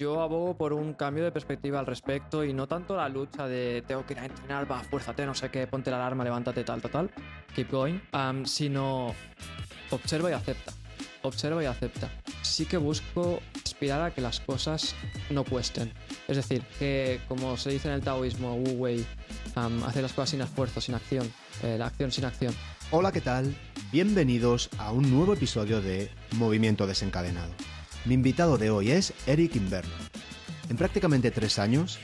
yo abogo por un cambio de perspectiva al respecto y no tanto la lucha de tengo que ir a entrenar, va, fuérzate, no sé qué, ponte la alarma, levántate, tal, tal, keep going, am, sino observa y acepta. Observa y acepta. Sí que busco aspirar a que las cosas no cuesten. Es decir, que como se dice en el taoísmo, Wu Wei, hacer las cosas sin esfuerzo, sin acción, eh, la acción sin acción. Hola, ¿qué tal? Bienvenidos a un nuevo episodio de Movimiento Desencadenado. Mi invitado de hoy es Eric Inverno. En prácticamente tres años,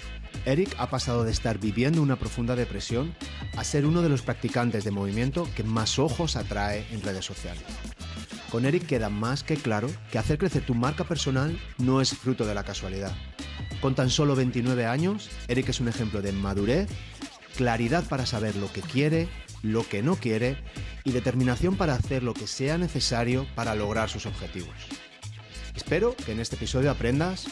Eric ha pasado de estar viviendo una profunda depresión a ser uno de los practicantes de movimiento que más ojos atrae en redes sociales. Con Eric queda más que claro que hacer crecer tu marca personal no es fruto de la casualidad. Con tan solo 29 años, Eric es un ejemplo de madurez, claridad para saber lo que quiere, lo que no quiere y determinación para hacer lo que sea necesario para lograr sus objetivos. Espero que en este episodio aprendas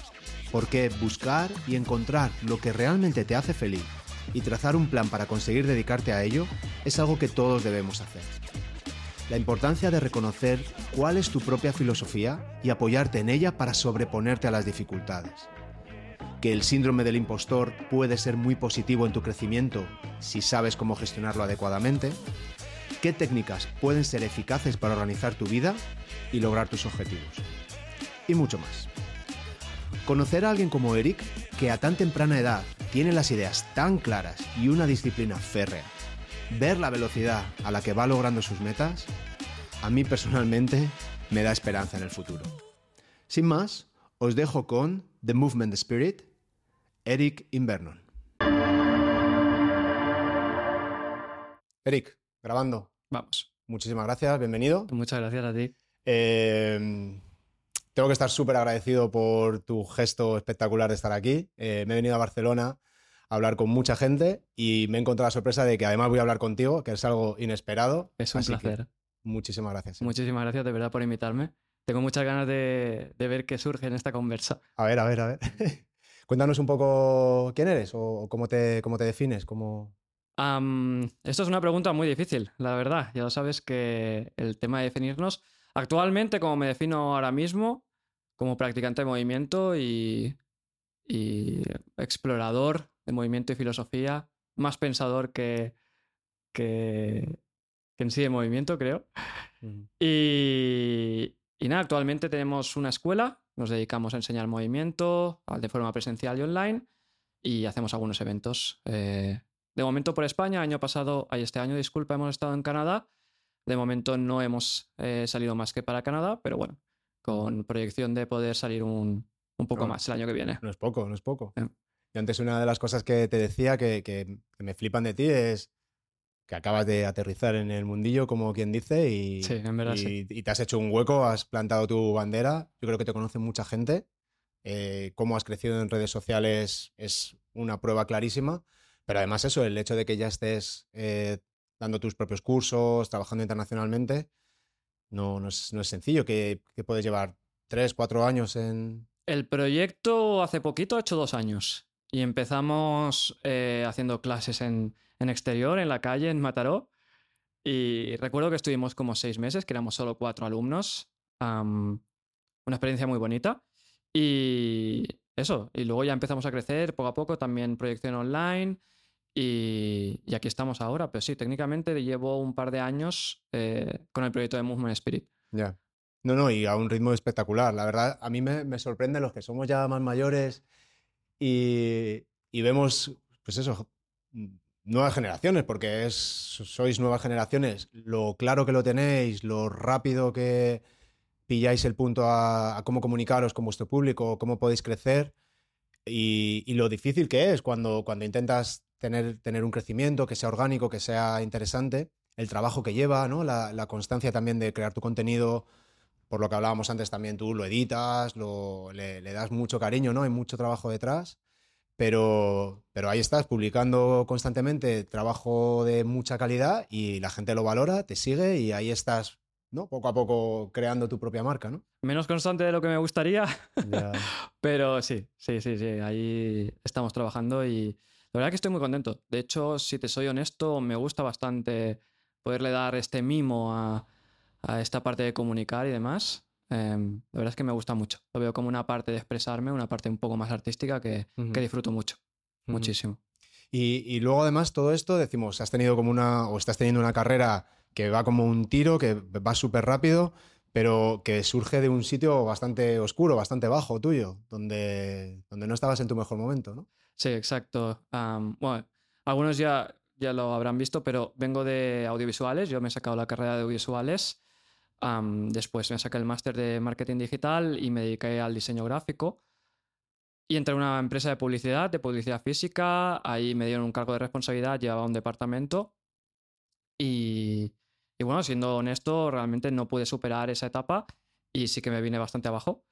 por qué buscar y encontrar lo que realmente te hace feliz y trazar un plan para conseguir dedicarte a ello es algo que todos debemos hacer. La importancia de reconocer cuál es tu propia filosofía y apoyarte en ella para sobreponerte a las dificultades. Que el síndrome del impostor puede ser muy positivo en tu crecimiento si sabes cómo gestionarlo adecuadamente. Qué técnicas pueden ser eficaces para organizar tu vida y lograr tus objetivos y mucho más. Conocer a alguien como Eric, que a tan temprana edad tiene las ideas tan claras y una disciplina férrea, ver la velocidad a la que va logrando sus metas, a mí personalmente me da esperanza en el futuro. Sin más, os dejo con The Movement Spirit, Eric Invernon. Eric, grabando. Vamos. Muchísimas gracias, bienvenido. Muchas gracias a ti. Eh, tengo que estar súper agradecido por tu gesto espectacular de estar aquí. Eh, me he venido a Barcelona a hablar con mucha gente y me he encontrado la sorpresa de que además voy a hablar contigo, que es algo inesperado. Es un Así placer. muchísimas gracias. Muchísimas gracias de verdad por invitarme. Tengo muchas ganas de, de ver qué surge en esta conversa. A ver, a ver, a ver. Cuéntanos un poco quién eres o cómo te, cómo te defines. Cómo... Am, esto es una pregunta muy difícil, la verdad. Ya lo sabes que el tema de definirnos. Actualmente, como me defino ahora mismo, como practicante de movimiento y, y explorador de movimiento y filosofía, más pensador que, que, que en sí de movimiento, creo. Y, y nada, actualmente tenemos una escuela, nos dedicamos a enseñar movimiento de forma presencial y online y hacemos algunos eventos. eh, de momento por España, año pasado, ay, este año, disculpa, hemos estado en Canadá. De momento no hemos eh, salido más que para Canadá, pero bueno, con proyección de poder salir un, un poco No. más el año que viene. No es poco, no es poco. Eh. Y antes una de las cosas que te decía que, que- que me flipan de ti es que acabas de aterrizar en el mundillo, como quien dice, y, Sí, en verdad y- sí. y te has hecho un hueco, has plantado tu bandera. Yo creo que te conoce mucha gente. Eh, cómo has crecido en redes sociales es una prueba clarísima. Pero además eso, el hecho de que ya estés eh, dando tus propios cursos, trabajando internacionalmente, no, no, es, no es sencillo. Que, que puedes llevar tres, cuatro años en... El proyecto hace poquito ha hecho dos años y empezamos eh, haciendo clases en, en exterior, en la calle, en Mataró. Y recuerdo que estuvimos como seis meses, que éramos solo cuatro alumnos. Una experiencia muy bonita. Y eso, y luego ya empezamos a crecer poco a poco, también proyección online. Y, aquí estamos ahora, pero sí, técnicamente llevo un par de años eh, con el proyecto de Movement Spirit. Ya. No, no, y a un ritmo espectacular. La verdad, a mí me, me sorprende los que somos ya más mayores y, y vemos, pues eso, nuevas generaciones, porque es, sois nuevas generaciones, lo claro que lo tenéis, lo rápido que pilláis el punto a, a cómo comunicaros con vuestro público, cómo podéis crecer y, y lo difícil que es cuando, cuando intentas tener, tener un crecimiento que sea orgánico, que sea interesante, el trabajo que lleva, ¿no? la, la constancia también de crear tu contenido por lo que hablábamos antes también, tú lo editas, lo, le, le das mucho cariño, ¿no? Hay mucho trabajo detrás, pero, pero ahí estás, publicando constantemente trabajo de mucha calidad y la gente lo valora, te sigue y ahí estás, ¿no? Poco a poco creando tu propia marca, ¿no? Menos constante de lo que me gustaría, Ya. Pero sí, sí, sí, sí, ahí estamos trabajando y la verdad que estoy muy contento. De hecho, si te soy honesto, me gusta bastante poderle dar este mimo a, a esta parte de comunicar y demás. Em, la verdad es que me gusta mucho. Lo veo como una parte de expresarme, una parte un poco más artística que, que disfruto mucho. Muchísimo. Y, y luego además todo esto, decimos, has tenido como una, o estás teniendo una carrera que va como un tiro, que va súper rápido, pero que surge de un sitio bastante oscuro, bastante bajo tuyo, donde, donde no estabas en tu mejor momento, ¿no? Sí, exacto. Am, bueno, algunos ya, ya lo habrán visto, pero vengo de audiovisuales. Yo me he sacado la carrera de audiovisuales. Am, después me saqué el máster de marketing digital y me dediqué al diseño gráfico. Y entré en una empresa de publicidad, de publicidad física. Ahí me dieron un cargo de responsabilidad, llevaba un departamento. Y, y bueno, siendo honesto, realmente no pude superar esa etapa y sí que me vine bastante abajo.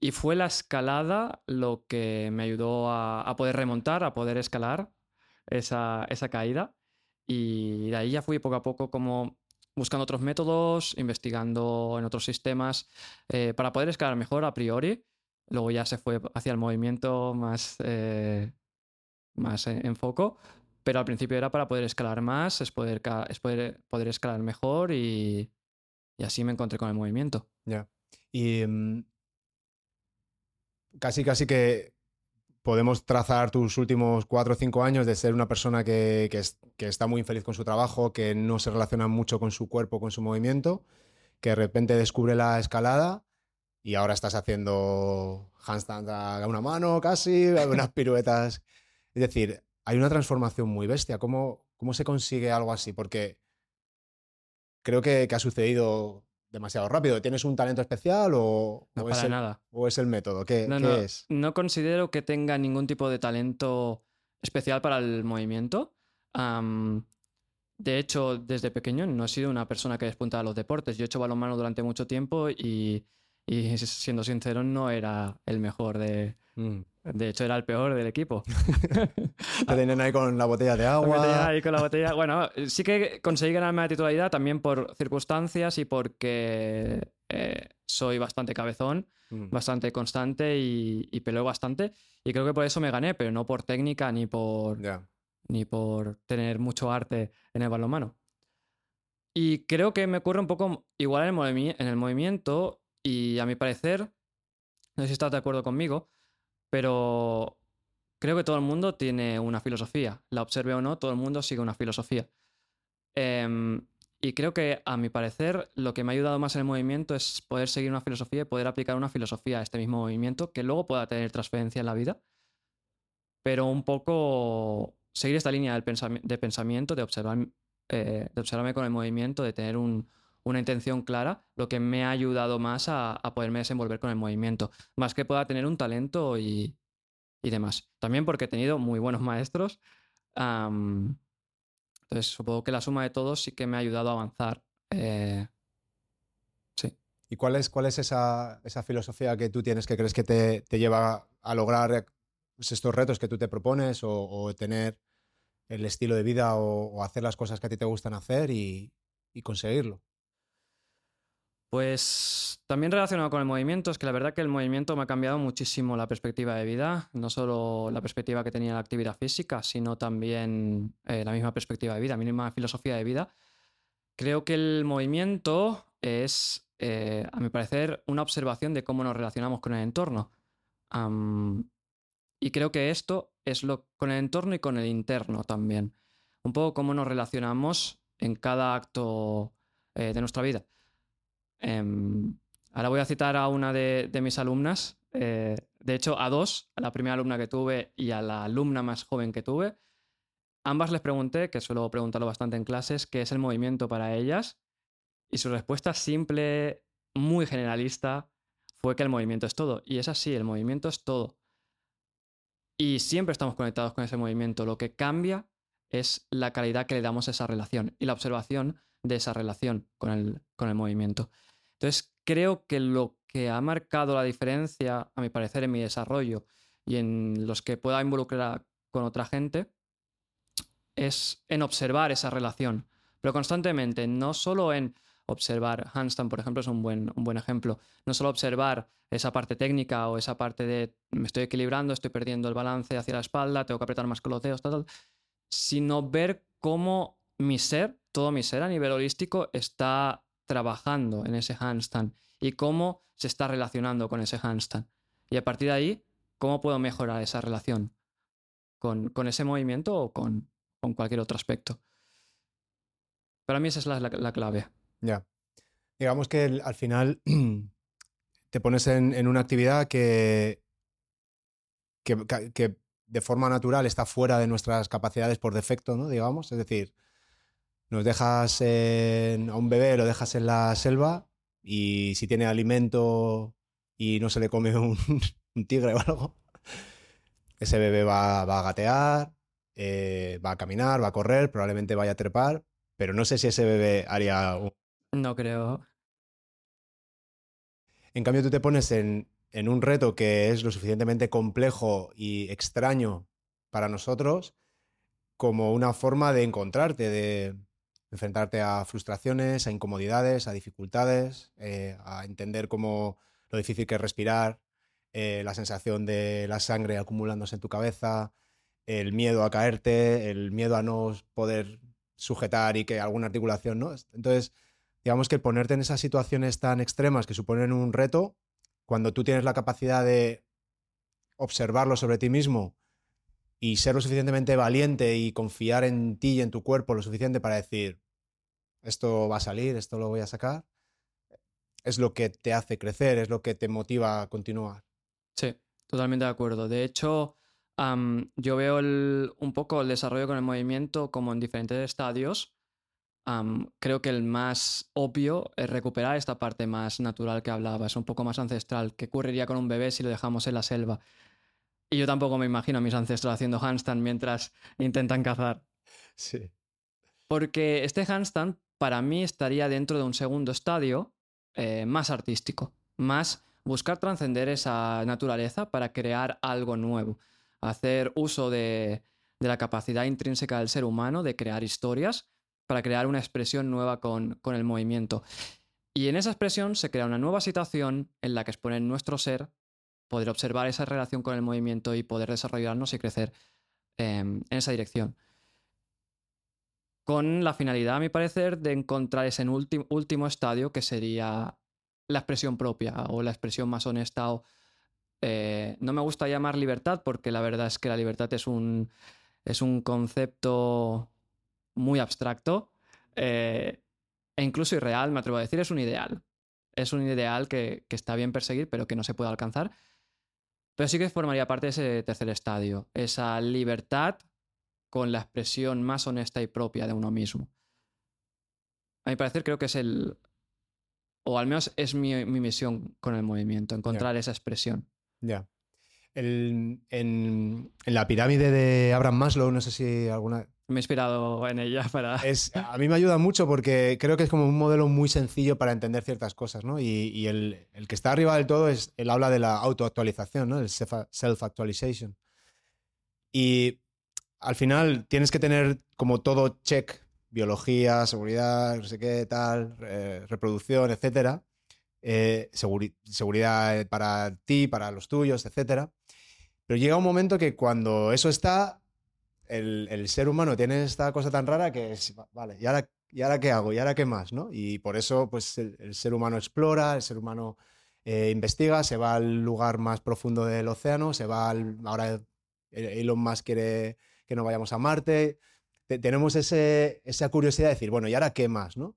Y fue la escalada lo que me ayudó a, poder remontar, a poder escalar esa, esa caída. Y de ahí ya fui poco a poco como buscando otros métodos, investigando en otros sistemas eh, para poder escalar mejor a priori. Luego ya se fue hacia el movimiento más, eh, más en, foco. Pero al principio era para poder escalar más, es poder, es poder, poder escalar mejor y, y así me encontré con el movimiento. Ya. Y mm, casi, casi que podemos trazar tus últimos cuatro o cinco años de ser una persona que, que es- que está muy infeliz con su trabajo, que no se relaciona mucho con su cuerpo, con su movimiento, que de repente descubre la escalada y ahora estás haciendo handstand a una mano casi, unas piruetas. Es decir, hay una transformación muy bestia. ¿Cómo, cómo se consigue algo así? Porque creo que, que ha sucedido demasiado rápido. ¿Tienes un talento especial o, No o es, para el, nada. o es el método? ¿Qué, No, qué no, es? no considero que tenga ningún tipo de talento especial para el movimiento. De hecho, desde pequeño no he sido una persona que despunta a los deportes. Yo he hecho balonmano durante mucho tiempo y, y siendo sincero, no era el mejor de... Mm. De hecho, era el peor del equipo. Te tienen ahí con la botella de agua. ahí con la botella. Bueno, sí que conseguí ganarme la titularidad también por circunstancias y porque eh, soy bastante cabezón, Mm. bastante constante y, y peleo bastante. Y creo que por eso me gané, pero no por técnica ni por, ni por tener mucho arte en el balonmano. Y creo que me ocurre un poco igual en el, en el movimiento y a mi parecer, no sé si estás de acuerdo conmigo, pero creo que todo el mundo tiene una filosofía. La observe o no, todo el mundo sigue una filosofía. Em, y creo que, a mi parecer, lo que me ha ayudado más en el movimiento es poder seguir una filosofía y poder aplicar una filosofía a este mismo movimiento que luego pueda tener transferencia en la vida. Pero un poco seguir esta línea del de pensamiento, de, observar, eh, de observarme con el movimiento, de tener un- una intención clara, lo que me ha ayudado más a, poderme desenvolver con el movimiento. Más que pueda tener un talento y, demás. También porque he tenido muy buenos maestros. entonces, supongo que la suma de todos sí que me ha ayudado a avanzar. Eh, sí. ¿Y cuál es, cuál es esa, esa filosofía que tú tienes que crees que te, te lleva a lograr pues, estos retos que tú te propones o, tener el estilo de vida o, hacer las cosas que a ti te gustan hacer y conseguirlo? Pues también relacionado con el movimiento, es que la verdad que el movimiento me ha cambiado muchísimo la perspectiva de vida, no solo la perspectiva que tenía la actividad física, sino también eh, la misma perspectiva de vida, mi misma filosofía de vida. Creo que el movimiento es, eh, a mi parecer, una observación de cómo nos relacionamos con el entorno. Y creo que esto es lo con el entorno y con el interno también. Un poco cómo nos relacionamos en cada acto eh, de nuestra vida. Em, ahora voy a citar a una de, mis alumnas, eh, de hecho a dos, a la primera alumna que tuve y a la alumna más joven que tuve. Ambas les pregunté, que suelo preguntarlo bastante en clases, qué es el movimiento para ellas. Y su respuesta simple, muy generalista, fue que el movimiento es todo. Y es así, el movimiento es todo. Y siempre estamos conectados con ese movimiento. Lo que cambia es la calidad que le damos a esa relación y la observación de esa relación con el, con el movimiento. Entonces, creo que lo que ha marcado la diferencia, a mi parecer, en mi desarrollo y en los que pueda involucrar con otra gente, es en observar esa relación, pero constantemente, no solo en observar, handstand, por ejemplo, es un buen, un buen ejemplo, no solo observar esa parte técnica o esa parte de me estoy equilibrando, estoy perdiendo el balance hacia la espalda, tengo que apretar más con los dedos, tal, tal, sino ver cómo mi ser, todo mi ser a nivel holístico está trabajando en ese handstand y cómo se está relacionando con ese handstand. Y a partir de ahí, ¿cómo puedo mejorar esa relación con, ese movimiento o con, cualquier otro aspecto? Para mí esa es la, clave. Ya. Digamos que al final te pones en, una actividad que, que, de forma natural está fuera de nuestras capacidades por defecto, ¿no? Digamos, es decir, nos dejas a un bebé, lo dejas en la selva y si tiene alimento y no se le come un, tigre o algo, ese bebé va, a gatear, eh, va a caminar, va a correr, probablemente vaya a trepar, pero no sé si ese bebé haría... Un... No creo. En cambio, tú te pones en, en un reto que es lo suficientemente complejo y extraño para nosotros como una forma de encontrarte, de enfrentarte a frustraciones, a incomodidades, a dificultades, eh, a entender cómo lo difícil que es respirar, eh, la sensación de la sangre acumulándose en tu cabeza, el miedo a caerte, el miedo a no poder sujetar y que alguna articulación, ¿no? Entonces, digamos que ponerte en esas situaciones tan extremas que suponen un reto cuando tú tienes la capacidad de observarlo sobre ti mismo y ser lo suficientemente valiente y confiar en ti y en tu cuerpo lo suficiente para decir, esto va a salir, esto lo voy a sacar, es lo que te hace crecer, es lo que te motiva a continuar. Sí, totalmente de acuerdo. De hecho, yo veo un poco el desarrollo con el movimiento como en diferentes estadios creo que el más obvio es recuperar esta parte más natural que hablabas, un poco más ancestral. ¿Qué ocurriría con un bebé si lo dejamos en la selva? Y yo tampoco me imagino a mis ancestros haciendo handstand mientras intentan cazar. Sí. Porque este handstand para mí estaría dentro de un segundo estadio eh, más artístico, más buscar trascender esa naturaleza para crear algo nuevo, hacer uso de la capacidad intrínseca del ser humano de crear historias para crear una expresión nueva con, el movimiento. Y en esa expresión se crea una nueva situación en la que exponer nuestro ser, poder observar esa relación con el movimiento y poder desarrollarnos y crecer em, en esa dirección. Con la finalidad, a mi parecer, de encontrar ese último estadio que sería la expresión propia o la expresión más honesta o eh, no me gusta llamar libertad porque la verdad es que la libertad es un, es un concepto muy abstracto eh, e incluso irreal, me atrevo a decir, es un ideal. Es un ideal que, está bien perseguir, pero que no se puede alcanzar. Pero sí que formaría parte de ese tercer estadio, esa libertad con la expresión más honesta y propia de uno mismo. A mi parecer creo que es el, o al menos es mi, misión con el movimiento, encontrar esa expresión. Ya. En, en, la pirámide de Abraham Maslow, no sé si alguna me he inspirado en ella para... Es, a mí me ayuda mucho porque creo que es como un modelo muy sencillo para entender ciertas cosas, ¿no? Y, el, que está arriba del todo es, él habla de la autoactualización, ¿no? El self-actualization. Y al final tienes que tener como todo check, biología, seguridad, no sé qué, tal, reproducción, etcétera. Eh, seguridad para ti, para los tuyos, etcétera. Pero llega un momento que cuando eso está, el, ser humano tiene esta cosa tan rara que es, vale, ¿y ahora, ¿y ahora qué hago? ¿Y ahora qué más? ¿no? Y por eso pues, el, ser humano explora, el ser humano eh, investiga, se va al lugar más profundo del océano, se va al, ahora Elon Musk quiere que no vayamos a Marte. tenemos esa curiosidad de decir, bueno, ¿y ahora qué más? ¿no?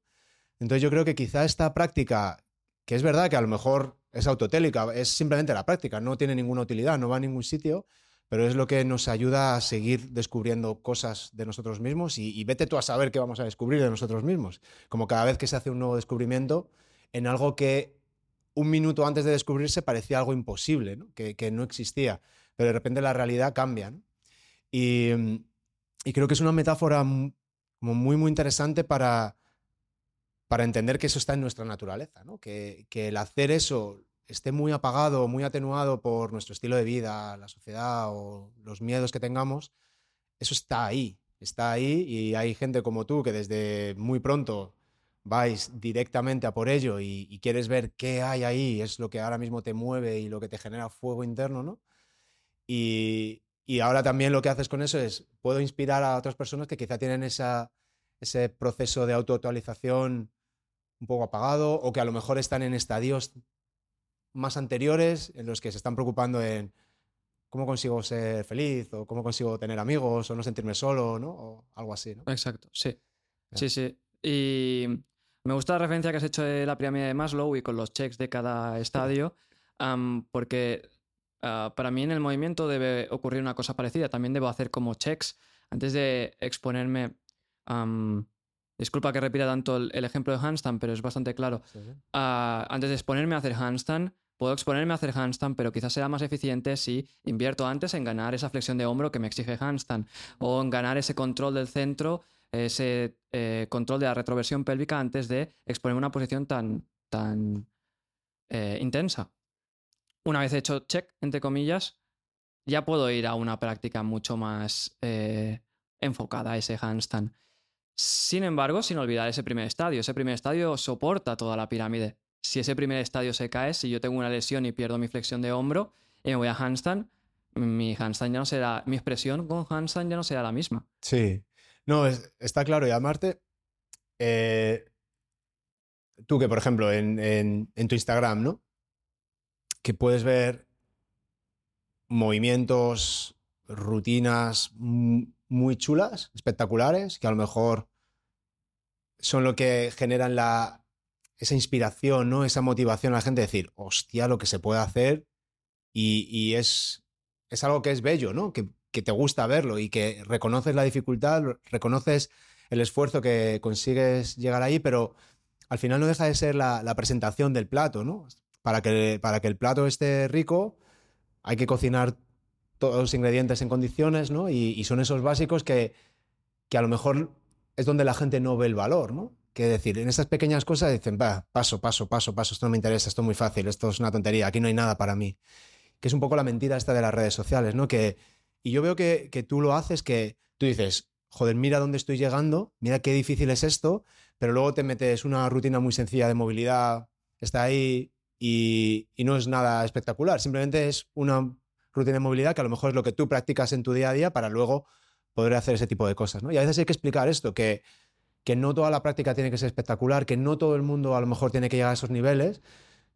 Entonces yo creo que quizá esta práctica, que es verdad que a lo mejor es autotélica, es simplemente la práctica, no tiene ninguna utilidad, no va a ningún sitio, pero es lo que nos ayuda a seguir descubriendo cosas de nosotros mismos y, vete tú a saber qué vamos a descubrir de nosotros mismos. Como cada vez que se hace un nuevo descubrimiento en algo que un minuto antes de descubrirse parecía algo imposible, Que, no existía, pero de repente la realidad cambia. Y, creo que es una metáfora muy, muy interesante para, para entender que eso está en nuestra naturaleza, que, que el hacer eso esté muy apagado, muy atenuado por nuestro estilo de vida, la sociedad o los miedos que tengamos, eso está ahí, está ahí y hay gente como tú que desde muy pronto vais directamente a por ello y, quieres ver qué hay ahí, es lo que ahora mismo te mueve y lo que te genera fuego interno, ¿no? Y, ahora también lo que haces con eso es, puedo inspirar a otras personas que quizá tienen esa, ese proceso de autoactualización un poco apagado o que a lo mejor están en estadios más anteriores en los que se están preocupando en cómo consigo ser feliz o cómo consigo tener amigos o no sentirme solo, ¿no? O algo así, ¿no? Exacto, sí. Sí, sí. Y me gusta la referencia que has hecho de la pirámide de Maslow y con los checks de cada estadio, porque ah, para mí en el movimiento debe ocurrir una cosa parecida. También debo hacer como checks antes de exponerme. disculpa que repita tanto el, ejemplo de handstand, pero es bastante claro. Ah, antes de exponerme a hacer handstand, Puedo exponerme a hacer handstand, pero quizás sea más eficiente si invierto antes en ganar esa flexión de hombro que me exige handstand o en ganar ese control del centro, ese eh, control de la retroversión pélvica antes de exponerme a una posición tan, tan eh, intensa. Una vez hecho check, entre comillas, ya puedo ir a una práctica mucho más eh, enfocada a ese handstand. Sin embargo, sin olvidar ese primer estadio. Ese primer estadio soporta toda la pirámide si ese primer estadio se cae, si yo tengo una lesión y pierdo mi flexión de hombro y me voy a handstand, mi handstand ya no será, mi expresión con handstand ya no será la misma. Sí, no, está claro. Y amarte, eh, tú que por ejemplo en, en, tu Instagram, ¿no? Que puedes ver movimientos, rutinas muy chulas, espectaculares, que a lo mejor son lo que generan la, esa inspiración, ¿no? Esa motivación a la gente de decir, hostia, lo que se puede hacer y, es, es algo que es bello, ¿no? Que, te gusta verlo y que reconoces la dificultad, reconoces el esfuerzo que consigues llegar ahí, pero al final no deja de ser la, presentación del plato, ¿no? Para que, para que el plato esté rico hay que cocinar todos los ingredientes en condiciones, ¿no? Y, son esos básicos que, que a lo mejor es donde la gente no ve el valor, ¿no? que decir, en estas pequeñas cosas dicen, va, paso, paso, paso, paso, esto no me interesa, esto es muy fácil, esto es una tontería, aquí no hay nada para mí. Que es un poco la mentira esta de las redes sociales, ¿no? Que, y yo veo que, que tú lo haces, que tú dices, joder, mira dónde estoy llegando, mira qué difícil es esto, pero luego te metes una rutina muy sencilla de movilidad, está ahí y, no es nada espectacular, simplemente es una rutina de movilidad que a lo mejor es lo que tú practicas en tu día a día para luego poder hacer ese tipo de cosas, ¿no? Y a veces hay que explicar esto, que que no toda la práctica tiene que ser espectacular, que no todo el mundo a lo mejor tiene que llegar a esos niveles,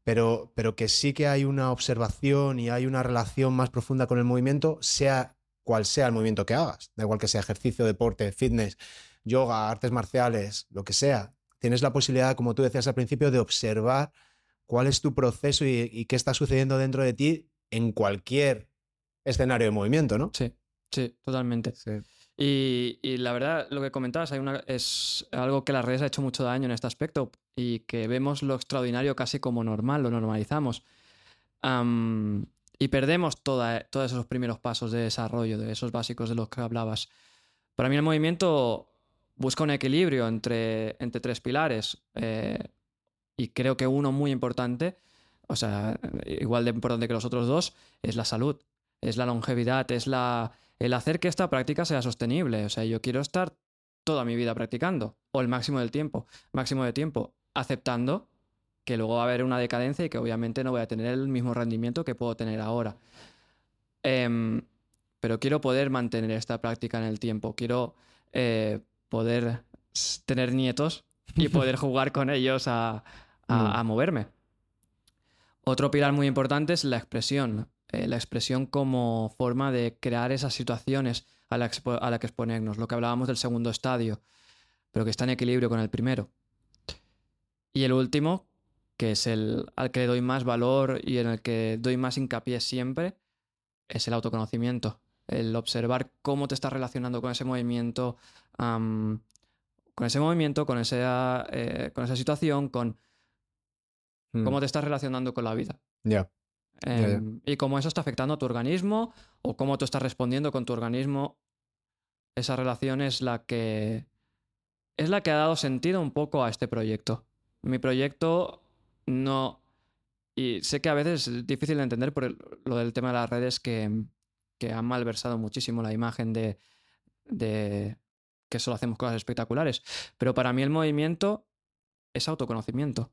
pero, pero que sí que hay una observación y hay una relación más profunda con el movimiento, sea cual sea el movimiento que hagas, da igual que sea ejercicio, deporte, fitness, yoga, artes marciales, lo que sea. Tienes la posibilidad, como tú decías al principio, de observar cuál es tu proceso y, qué está sucediendo dentro de ti en cualquier escenario de movimiento, ¿no? Sí, sí, totalmente. Sí. Y, la verdad, lo que comentabas, hay una, es algo que las redes ha hecho mucho daño en este aspecto y que vemos lo extraordinario casi como normal, lo normalizamos. y perdemos toda, todos esos primeros pasos de desarrollo, de esos básicos de los que hablabas. Para mí el movimiento busca un equilibrio entre, entre tres pilares eh, y creo que uno muy importante, o sea, igual de importante que los otros dos, es la salud, es la longevidad, es la, el hacer que esta práctica sea sostenible. O sea, yo quiero estar toda mi vida practicando, o el máximo del tiempo, máximo de tiempo, aceptando que luego va a haber una decadencia y que obviamente no voy a tener el mismo rendimiento que puedo tener ahora. Em, pero quiero poder mantener esta práctica en el tiempo, quiero eh, poder tener nietos y poder jugar con ellos a, a, moverme. Otro pilar muy importante es la expresión. Eh, la expresión como forma de crear esas situaciones a las la que exponernos, lo que hablábamos del segundo estadio, pero que está en equilibrio con el primero. Y el último, que es el al que le doy más valor y en el que doy más hincapié siempre, es el autoconocimiento. El observar cómo te estás relacionando con ese movimiento, con ese movimiento, con esa, eh, con esa situación, con mm. cómo te estás relacionando con la vida. Ya. Em, y cómo eso está afectando a tu organismo o cómo tú estás respondiendo con tu organismo. Esa relación es la que es la que ha dado sentido un poco a este proyecto. Mi proyecto no y sé que a veces es difícil de entender por lo del tema de las redes que, que han malversado muchísimo la imagen de, de que solo hacemos cosas espectaculares. Pero para mí el movimiento es autoconocimiento.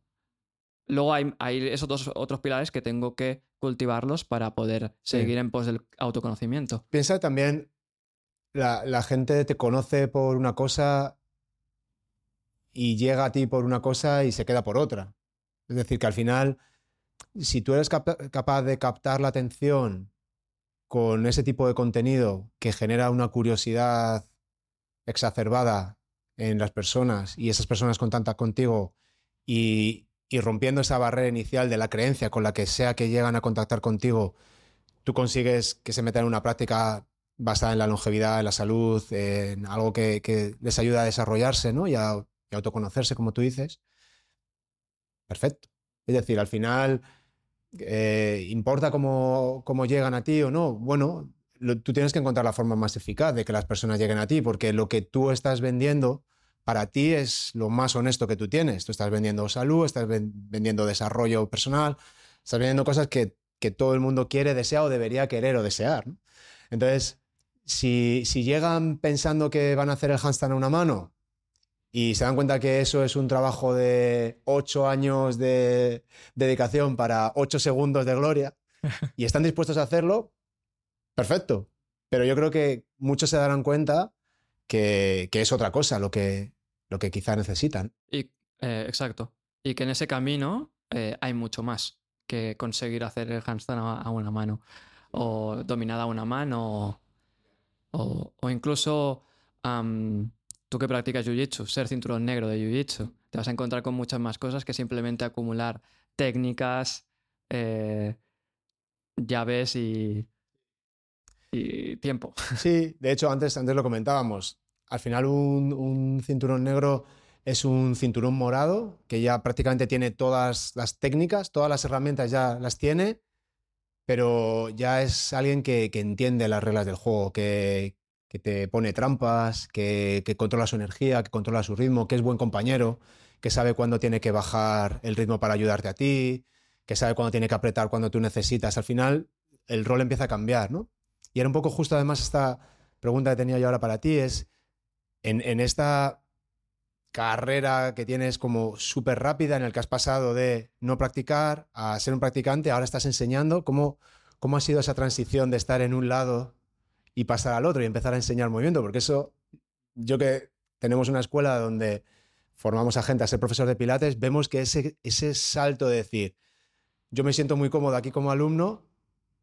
Luego hay, esos dos otros pilares que tengo que cultivarlos para poder seguir en pos del autoconocimiento. Piensa también, la, gente te conoce por una cosa y llega a ti por una cosa y se queda por otra. Es decir, que al final, si tú eres capaz de captar la atención con ese tipo de contenido que genera una curiosidad exacerbada en las personas y esas personas contactan contigo y, y rompiendo esa barrera inicial de la creencia con la que sea que llegan a contactar contigo, tú consigues que se metan en una práctica basada en la longevidad, en la salud, en algo que, les ayuda a desarrollarse ¿no? y, a, autoconocerse, como tú dices. Perfecto. Es decir, al final, eh, ¿importa cómo, cómo, llegan a ti o no? Bueno, tú tienes que encontrar la forma más eficaz de que las personas lleguen a ti, porque lo que tú estás vendiendo para ti es lo más honesto que tú tienes. Tú estás vendiendo salud, estás vendiendo desarrollo personal, estás vendiendo cosas que, que, todo el mundo quiere, desea o debería querer o desear. Entonces, si, si, llegan pensando que van a hacer el handstand a una mano y se dan cuenta que eso es un trabajo de ocho años de dedicación para ocho segundos de gloria y están dispuestos a hacerlo, perfecto. Pero yo creo que muchos se darán cuenta que, es otra cosa lo que, lo que quizá necesitan. Y, eh, exacto. Y que en ese camino eh, hay mucho más que conseguir hacer el handstand a, una mano, o dominada a una mano, o, o incluso tú que practicas Jiu-Jitsu, ser cinturón negro de Jiu-Jitsu, te vas a encontrar con muchas más cosas que simplemente acumular técnicas, eh, llaves y, y tiempo. Sí, de hecho, antes, antes lo comentábamos al final un, cinturón negro es un cinturón morado que ya prácticamente tiene todas las técnicas, todas las herramientas ya las tiene, pero ya es alguien que, entiende las reglas del juego, que, te pone trampas, que, controla su energía, que controla su ritmo, que es buen compañero, que sabe cuándo tiene que bajar el ritmo para ayudarte a ti, que sabe cuándo tiene que apretar cuando tú necesitas. Al final el rol empieza a cambiar, ¿no? Y era un poco justo además esta pregunta que tenía yo ahora para ti, es en, esta carrera que tienes como súper rápida en el que has pasado de no practicar a ser un practicante, ahora estás enseñando, ¿cómo, cómo ha sido esa transición de estar en un lado y pasar al otro y empezar a enseñar movimiento? Porque eso, yo que tenemos una escuela donde formamos a gente a ser profesor de pilates, vemos que ese, ese salto de decir, yo me siento muy cómodo aquí como alumno,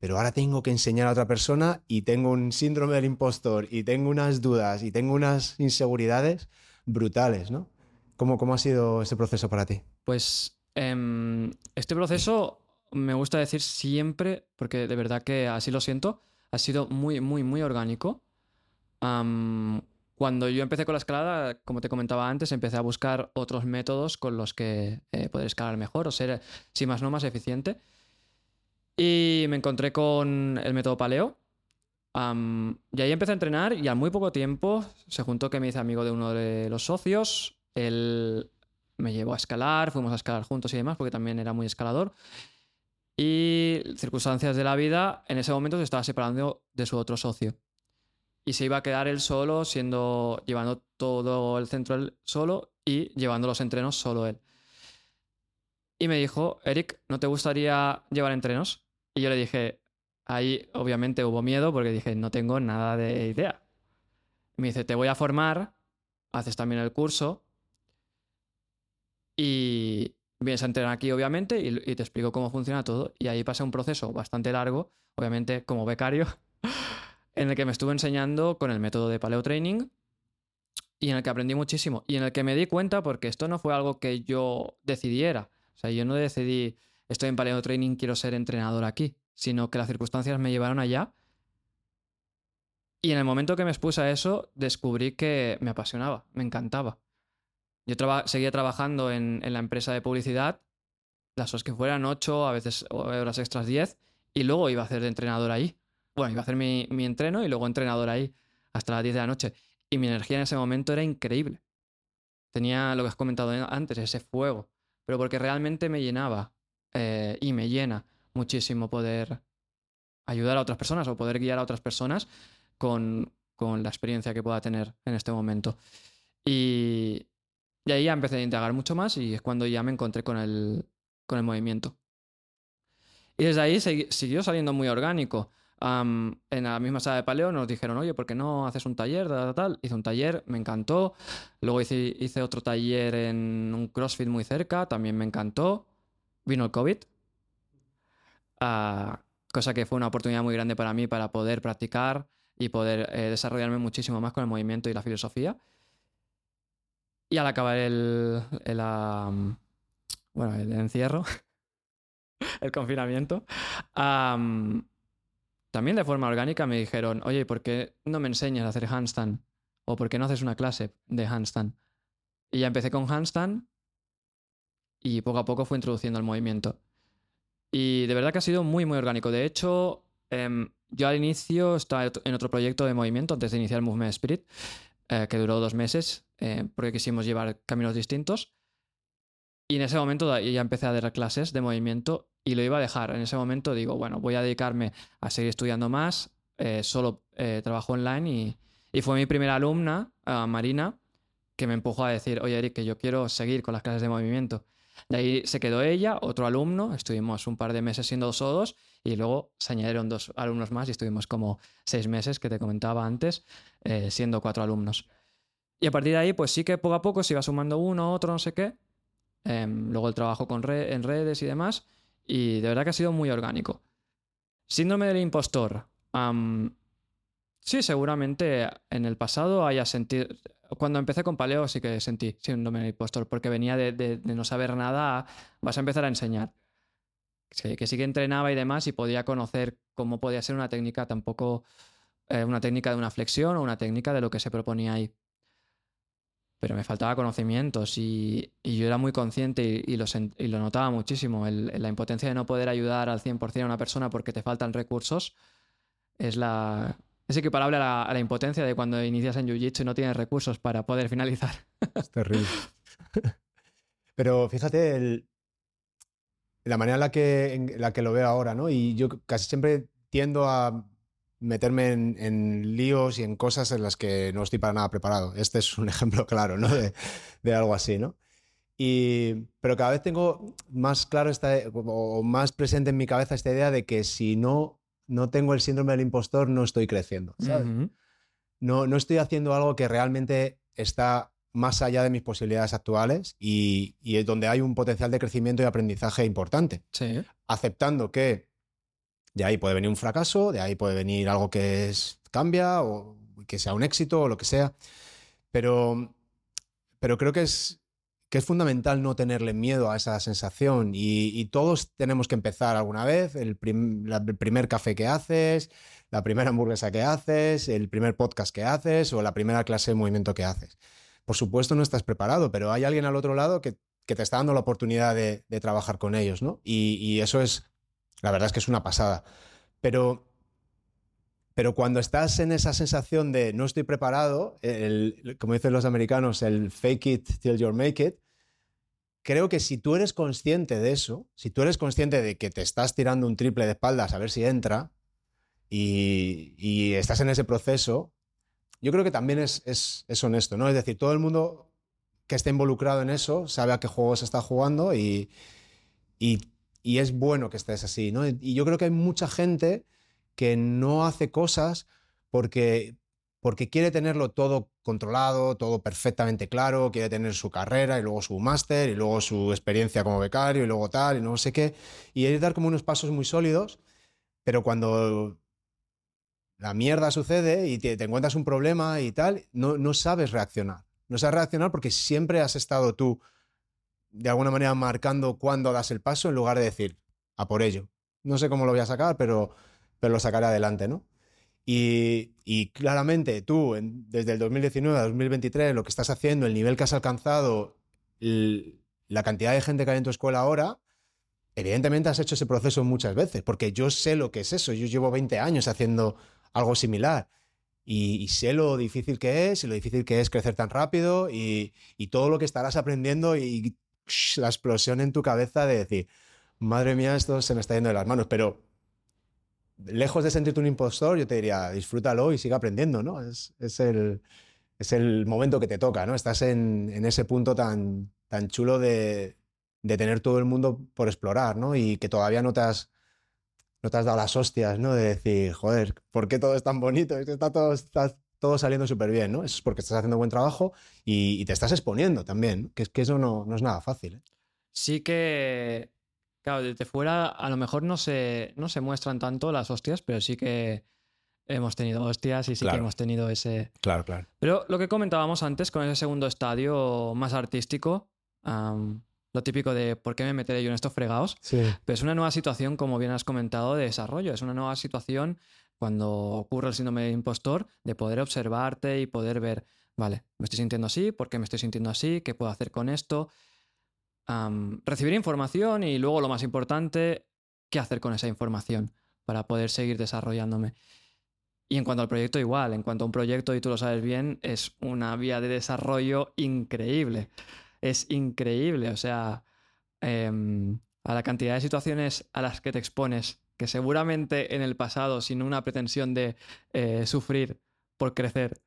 pero ahora tengo que enseñar a otra persona y tengo un síndrome del impostor y tengo unas dudas y tengo unas inseguridades brutales, ¿no? ¿Cómo, cómo ha sido ese proceso para ti? Pues em, este proceso me gusta decir siempre, porque de verdad que así lo siento, ha sido muy, muy, muy orgánico. cuando yo empecé con la escalada, como te comentaba antes, empecé a buscar otros métodos con los que eh, poder escalar mejor o ser, si más no, más eficiente. Y me encontré con el método paleo. y ahí empecé a entrenar y al muy poco tiempo se juntó que me hice amigo de uno de los socios. Él me llevó a escalar, fuimos a escalar juntos y demás porque también era muy escalador. Y circunstancias de la vida, en ese momento se estaba separando de su otro socio. Y se iba a quedar él solo, siendo, llevando todo el centro él solo y llevando los entrenos solo él. Y me dijo, Eric, ¿no te gustaría llevar entrenos? Y yo le dije, ahí obviamente hubo miedo porque dije, no tengo nada de idea. Me dice, te voy a formar, haces también el curso y vienes a entrenar aquí obviamente y, te explico cómo funciona todo. Y ahí pasa un proceso bastante largo, obviamente como becario, en el que me estuve enseñando con el método de paleo training y en el que aprendí muchísimo y en el que me di cuenta porque esto no fue algo que yo decidiera. O sea, yo no decidí estoy en paleo training, quiero ser entrenador aquí, sino que las circunstancias me llevaron allá. Y en el momento que me expuse a eso, descubrí que me apasionaba, me encantaba. Yo seguía trabajando en, la empresa de publicidad, las horas que fueran 8, a veces horas extras 10, y luego iba a hacer de entrenador ahí. Bueno, iba a hacer mi, mi entreno y luego entrenador ahí hasta las 10 de la noche. Y mi energía en ese momento era increíble. Tenía lo que has comentado antes, ese fuego, pero porque realmente me llenaba. Eh, y me llena muchísimo poder ayudar a otras personas o poder guiar a otras personas con, la experiencia que pueda tener en este momento. Y, ahí ya empecé a indagar mucho más y es cuando ya me encontré con el, con el movimiento. Y desde ahí siguió saliendo muy orgánico. en la misma sala de paleo nos dijeron, oye, ¿por qué no haces un taller? Tal, tal, Hice un taller, me encantó. Luego hice, hice otro taller en un CrossFit muy cerca, también me encantó. Vino el COVID. Ah, cosa que fue una oportunidad muy grande para mí para poder practicar y poder eh, desarrollarme muchísimo más con el movimiento y la filosofía. Y al acabar el, el bueno, el encierro, el confinamiento, también de forma orgánica me dijeron, oye, ¿por qué no me enseñas a hacer handstand? ¿O por qué no haces una clase de handstand? Y ya empecé con handstand y poco a poco fue introduciendo el movimiento. Y de verdad que ha sido muy, muy orgánico. De hecho, em, yo al inicio estaba en otro proyecto de movimiento antes de iniciar Movement Spirit, eh, que duró dos meses, eh, porque quisimos llevar caminos distintos. Y en ese momento ya empecé a dar clases de movimiento y lo iba a dejar. En ese momento digo, bueno, voy a dedicarme a seguir estudiando más, eh, solo trabajo online y, y, fue mi primera alumna, Marina, que me empujó a decir, oye Eric, que yo quiero seguir con las clases de movimiento. De ahí se quedó ella, otro alumno, estuvimos un par de meses siendo dos o dos y luego se añadieron dos alumnos más y estuvimos como seis meses, que te comentaba antes, eh, siendo cuatro alumnos. Y a partir de ahí, pues sí que poco a poco se iba sumando uno, otro, no sé qué. Em, luego el trabajo con en redes y demás. Y de verdad que ha sido muy orgánico. Síndrome del impostor. sí, seguramente en el pasado haya sentido, cuando empecé con paleo sí que sentí síndrome impostor, porque venía de, no saber nada, vas a empezar a enseñar. Que, sí que entrenaba y demás y podía conocer cómo podía ser una técnica tampoco, eh, una técnica de una flexión o una técnica de lo que se proponía ahí. Pero me faltaba conocimientos y, yo era muy consciente y, lo, y lo, notaba muchísimo. la impotencia de no poder ayudar al 100% a una persona porque te faltan recursos es la, es equiparable a la, la impotencia de cuando inicias en Jiu-Jitsu y no tienes recursos para poder finalizar. Es terrible. Pero fíjate la manera en la, que, la que lo veo ahora, ¿no? Y yo casi siempre tiendo a meterme en, líos y en cosas en las que no estoy para nada preparado. Este es un ejemplo claro, ¿no? De, de algo así, ¿no? Y, pero cada vez tengo más claro esta, o más presente en mi cabeza esta idea de que si no no tengo el síndrome del impostor, no estoy creciendo. no, no estoy haciendo algo que realmente está más allá de mis posibilidades actuales y, y es donde hay un potencial de crecimiento y aprendizaje importante. Aceptando que de ahí puede venir un fracaso, de ahí puede venir algo que es, cambia o que sea un éxito o lo que sea. Pero, pero creo que es, que es fundamental no tenerle miedo a esa sensación y, todos tenemos que empezar alguna vez, el, primer café que haces, la primera hamburguesa que haces, el primer podcast que haces o la primera clase de movimiento que haces. Por supuesto no estás preparado, pero hay alguien al otro lado que, te está dando la oportunidad de, trabajar con ellos, ¿no? Y, eso es, la verdad es que es una pasada. Pero pero cuando estás en esa sensación de no estoy preparado, como dicen los americanos, el fake it till you make it, creo que si tú eres consciente de eso, si tú eres consciente de que te estás tirando un triple de espaldas a ver si entra y, estás en ese proceso, yo creo que también es, es, honesto, ¿no? Es decir, todo el mundo que esté involucrado en eso sabe a qué juego se está jugando y, y, y es bueno que estés así, ¿no? Y yo creo que hay mucha gente que no hace cosas porque, porque quiere tenerlo todo controlado, todo perfectamente claro, quiere tener su carrera y luego su máster y luego su experiencia como becario y luego tal y no sé qué. Y hay dar como unos pasos muy sólidos, pero cuando la mierda sucede y te, encuentras un problema y tal, no, no sabes reaccionar. No sabes reaccionar porque siempre has estado tú de alguna manera marcando cuándo das el paso en lugar de decir, a por ello. No sé cómo lo voy a sacar, pero pero lo sacaré adelante, ¿no? Y, claramente tú, desde el 2019 a 2023, lo que estás haciendo, el nivel que has alcanzado, la cantidad de gente que hay en tu escuela ahora, evidentemente has hecho ese proceso muchas veces, porque yo sé lo que es eso. Yo llevo 20 años haciendo algo similar. Y, sé lo difícil que es y lo difícil que es crecer tan rápido y, y todo lo que estarás aprendiendo y la explosión en tu cabeza de decir, madre mía, esto se me está yendo de las manos. Pero lejos de sentirte un impostor, yo te diría, disfrútalo y siga aprendiendo, ¿no? Es, el, es el momento que te toca, ¿no? Estás en, en ese punto tan, tan chulo de, de, tener todo el mundo por explorar, ¿no? Y que todavía no te has, no te has dado las hostias, ¿no? De decir, joder, ¿por qué todo es tan bonito? Está todo, está todo saliendo súper bien, ¿no? Es porque estás haciendo buen trabajo y, y te estás exponiendo también, que que eso no, no es nada fácil. ¿eh? Sí que, claro, desde fuera a lo mejor no se, no se muestran tanto las hostias, pero sí que hemos tenido hostias y sí Claro. que hemos tenido ese... Claro, claro. Pero lo que comentábamos antes con ese segundo estadio más artístico, lo típico de ¿por qué me meteré yo en estos fregados? Sí. Pero es una nueva situación, como bien has comentado, de desarrollo. Es una nueva situación cuando ocurre el síndrome del impostor, de poder observarte y poder ver, vale, me estoy sintiendo así, ¿por qué me estoy sintiendo así? ¿Qué puedo hacer con esto? Recibir información y luego lo más importante, ¿qué hacer con esa información para poder seguir desarrollándome? Y en cuanto al proyecto, igual. En cuanto a un proyecto, y tú lo sabes bien, es una vía de desarrollo increíble. Es increíble. O sea, em, a la cantidad de situaciones a las que te expones, que seguramente en el pasado, sin una pretensión de eh, sufrir por crecer,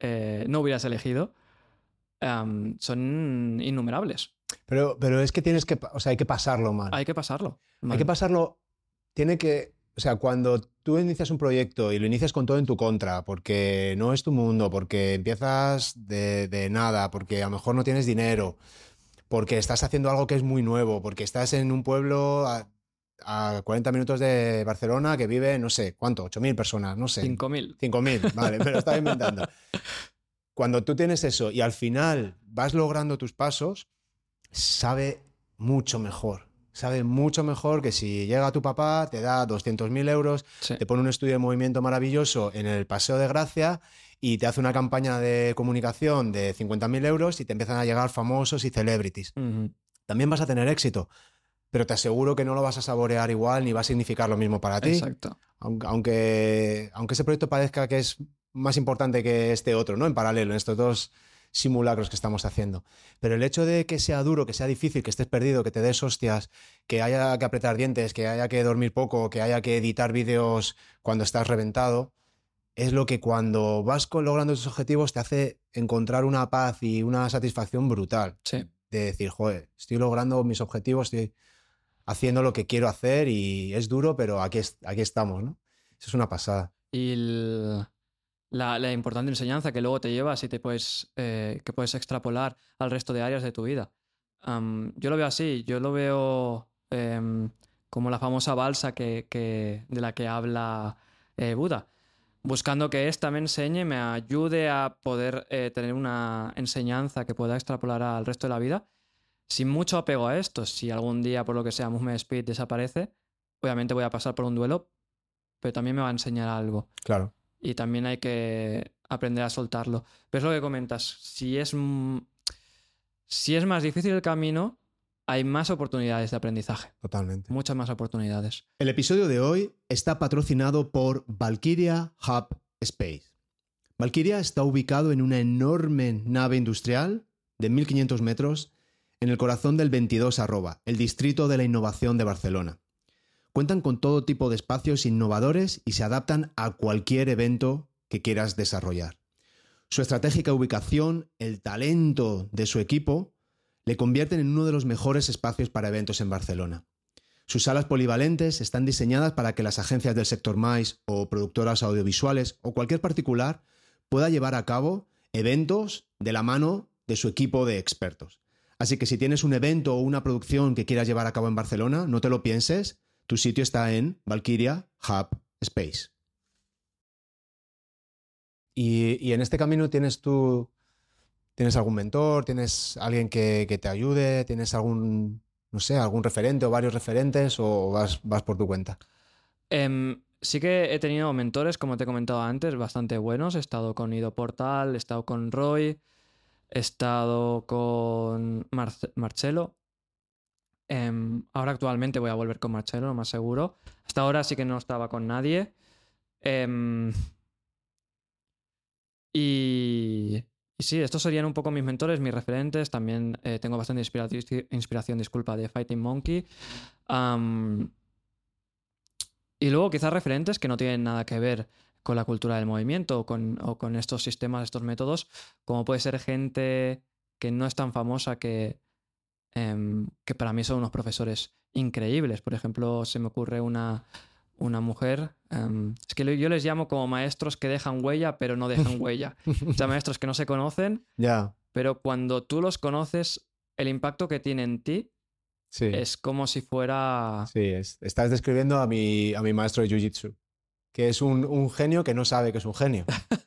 eh, no hubieras elegido, son innumerables. Pero, pero es que tienes que, o sea, hay que pasarlo mal. Hay que pasarlo. Hay que pasarlo, tiene que, o sea, cuando tú inicias un proyecto y lo inicias con todo en tu contra, porque no es tu mundo, porque empiezas de, de nada, porque a lo mejor no tienes dinero, porque estás haciendo algo que es muy nuevo, porque estás en un pueblo a, a 40 minutos de Barcelona que vive, no sé, ¿cuánto? 8.000 personas, no sé. 5.000. 5.000, vale, me lo estaba inventando. Cuando tú tienes eso y al final vas logrando tus pasos, sabe mucho mejor. Sabe mucho mejor que si llega tu papá, te da 200.000 euros, Sí. te pone un estudio de movimiento maravilloso en el Paseo de Gracia y te hace una campaña de comunicación de 50.000 euros y te empiezan a llegar famosos y celebrities. También vas a tener éxito, pero te aseguro que no lo vas a saborear igual ni va a significar lo mismo para ti Exacto. aunque, aunque, aunque ese proyecto parezca que es más importante que este otro, ¿no? En paralelo, en estos dos simulacros que estamos haciendo. Pero el hecho de que sea duro, que sea difícil, que estés perdido, que te des hostias, que haya que apretar dientes, que haya que dormir poco, que haya que editar vídeos cuando estás reventado, es lo que cuando vas logrando tus objetivos te hace encontrar una paz y una satisfacción brutal. Sí. De decir, joder, estoy logrando mis objetivos, estoy haciendo lo que quiero hacer y es duro, pero aquí, aquí estamos, ¿no? Eso es una pasada. y el- la, importante enseñanza que luego te llevas y te puedes, eh, que puedes extrapolar al resto de áreas de tu vida. Yo lo veo así, yo lo veo em, como la famosa balsa que, que- de la que habla eh, Buda, buscando que esta me enseñe, me ayude a poder eh, tener una enseñanza que pueda extrapolar al resto de la vida, sin mucho apego a esto. Si algún día, por lo que sea, Movement Speed desaparece, obviamente voy a pasar por un duelo, pero también me va a enseñar algo Claro. Y también hay que aprender a soltarlo. Pero es lo que comentas, si es, mm, si es más difícil el camino, hay más oportunidades de aprendizaje, Totalmente. muchas más oportunidades. El episodio de hoy está patrocinado por Valkyria Hub Space. Valkyria está ubicado en una enorme nave industrial de 1500 metros en el corazón del 22 arroba, el distrito de la innovación de Barcelona. Cuentan con todo tipo de espacios innovadores y se adaptan a cualquier evento que quieras desarrollar. Su estratégica ubicación, el talento de su equipo, le convierten en uno de los mejores espacios para eventos en Barcelona. Sus salas polivalentes están diseñadas para que las agencias del sector MAIS o productoras audiovisuales o cualquier particular pueda llevar a cabo eventos de la mano de su equipo de expertos. Así que si tienes un evento o una producción que quieras llevar a cabo en Barcelona, no te lo pienses, tu sitio está en Valkyria Hub Space. Y, en este camino tienes tú, tienes algún mentor, tienes alguien que, te ayude, tienes algún, no sé, algún referente o varios referentes o vas, vas por tu cuenta. Em, sí que he tenido mentores, como te he comentado antes, bastante buenos. He estado con Ido Portal, he estado con Roy, he estado con Marce- Marcelo. Em, ahora actualmente voy a volver con Marcelo, lo más seguro. Hasta ahora sí que no estaba con nadie. Em, y, sí, estos serían un poco mis mentores, mis referentes. También eh, tengo bastante inspira- inspiración, disculpa, de Fighting Monkey. Y luego quizás referentes que no tienen nada que ver con la cultura del movimiento o con, o con estos sistemas, estos métodos, como puede ser gente que no es tan famosa que, em, que para mí son unos profesores increíbles. Por ejemplo, se me ocurre una, una mujer. em, es que yo les llamo como maestros que dejan huella, pero no dejan huella. O sea, maestros que no se conocen, Ya, pero cuando tú los conoces, el impacto que tiene en ti sí. es como si fuera... Sí, es- estás describiendo a mi, a mi maestro de Jiu-Jitsu, que es un, un genio que no sabe que es un genio.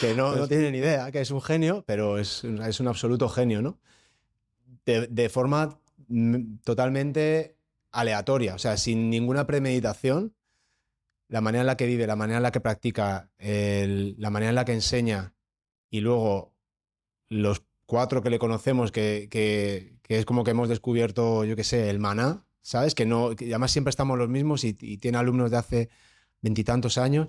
Que no, no tiene ni idea que es un genio, pero es, es un absoluto genio, ¿no? De, de forma mm, totalmente aleatoria, o sea, sin ninguna premeditación. La manera en la que vive, la manera en la que practica, el- la manera en la que enseña y luego los cuatro que le conocemos, que, que- que es como que hemos descubierto, yo qué sé, el maná, ¿sabes? Que no, que además siempre estamos los mismos y, y tiene alumnos de hace veintitantos años,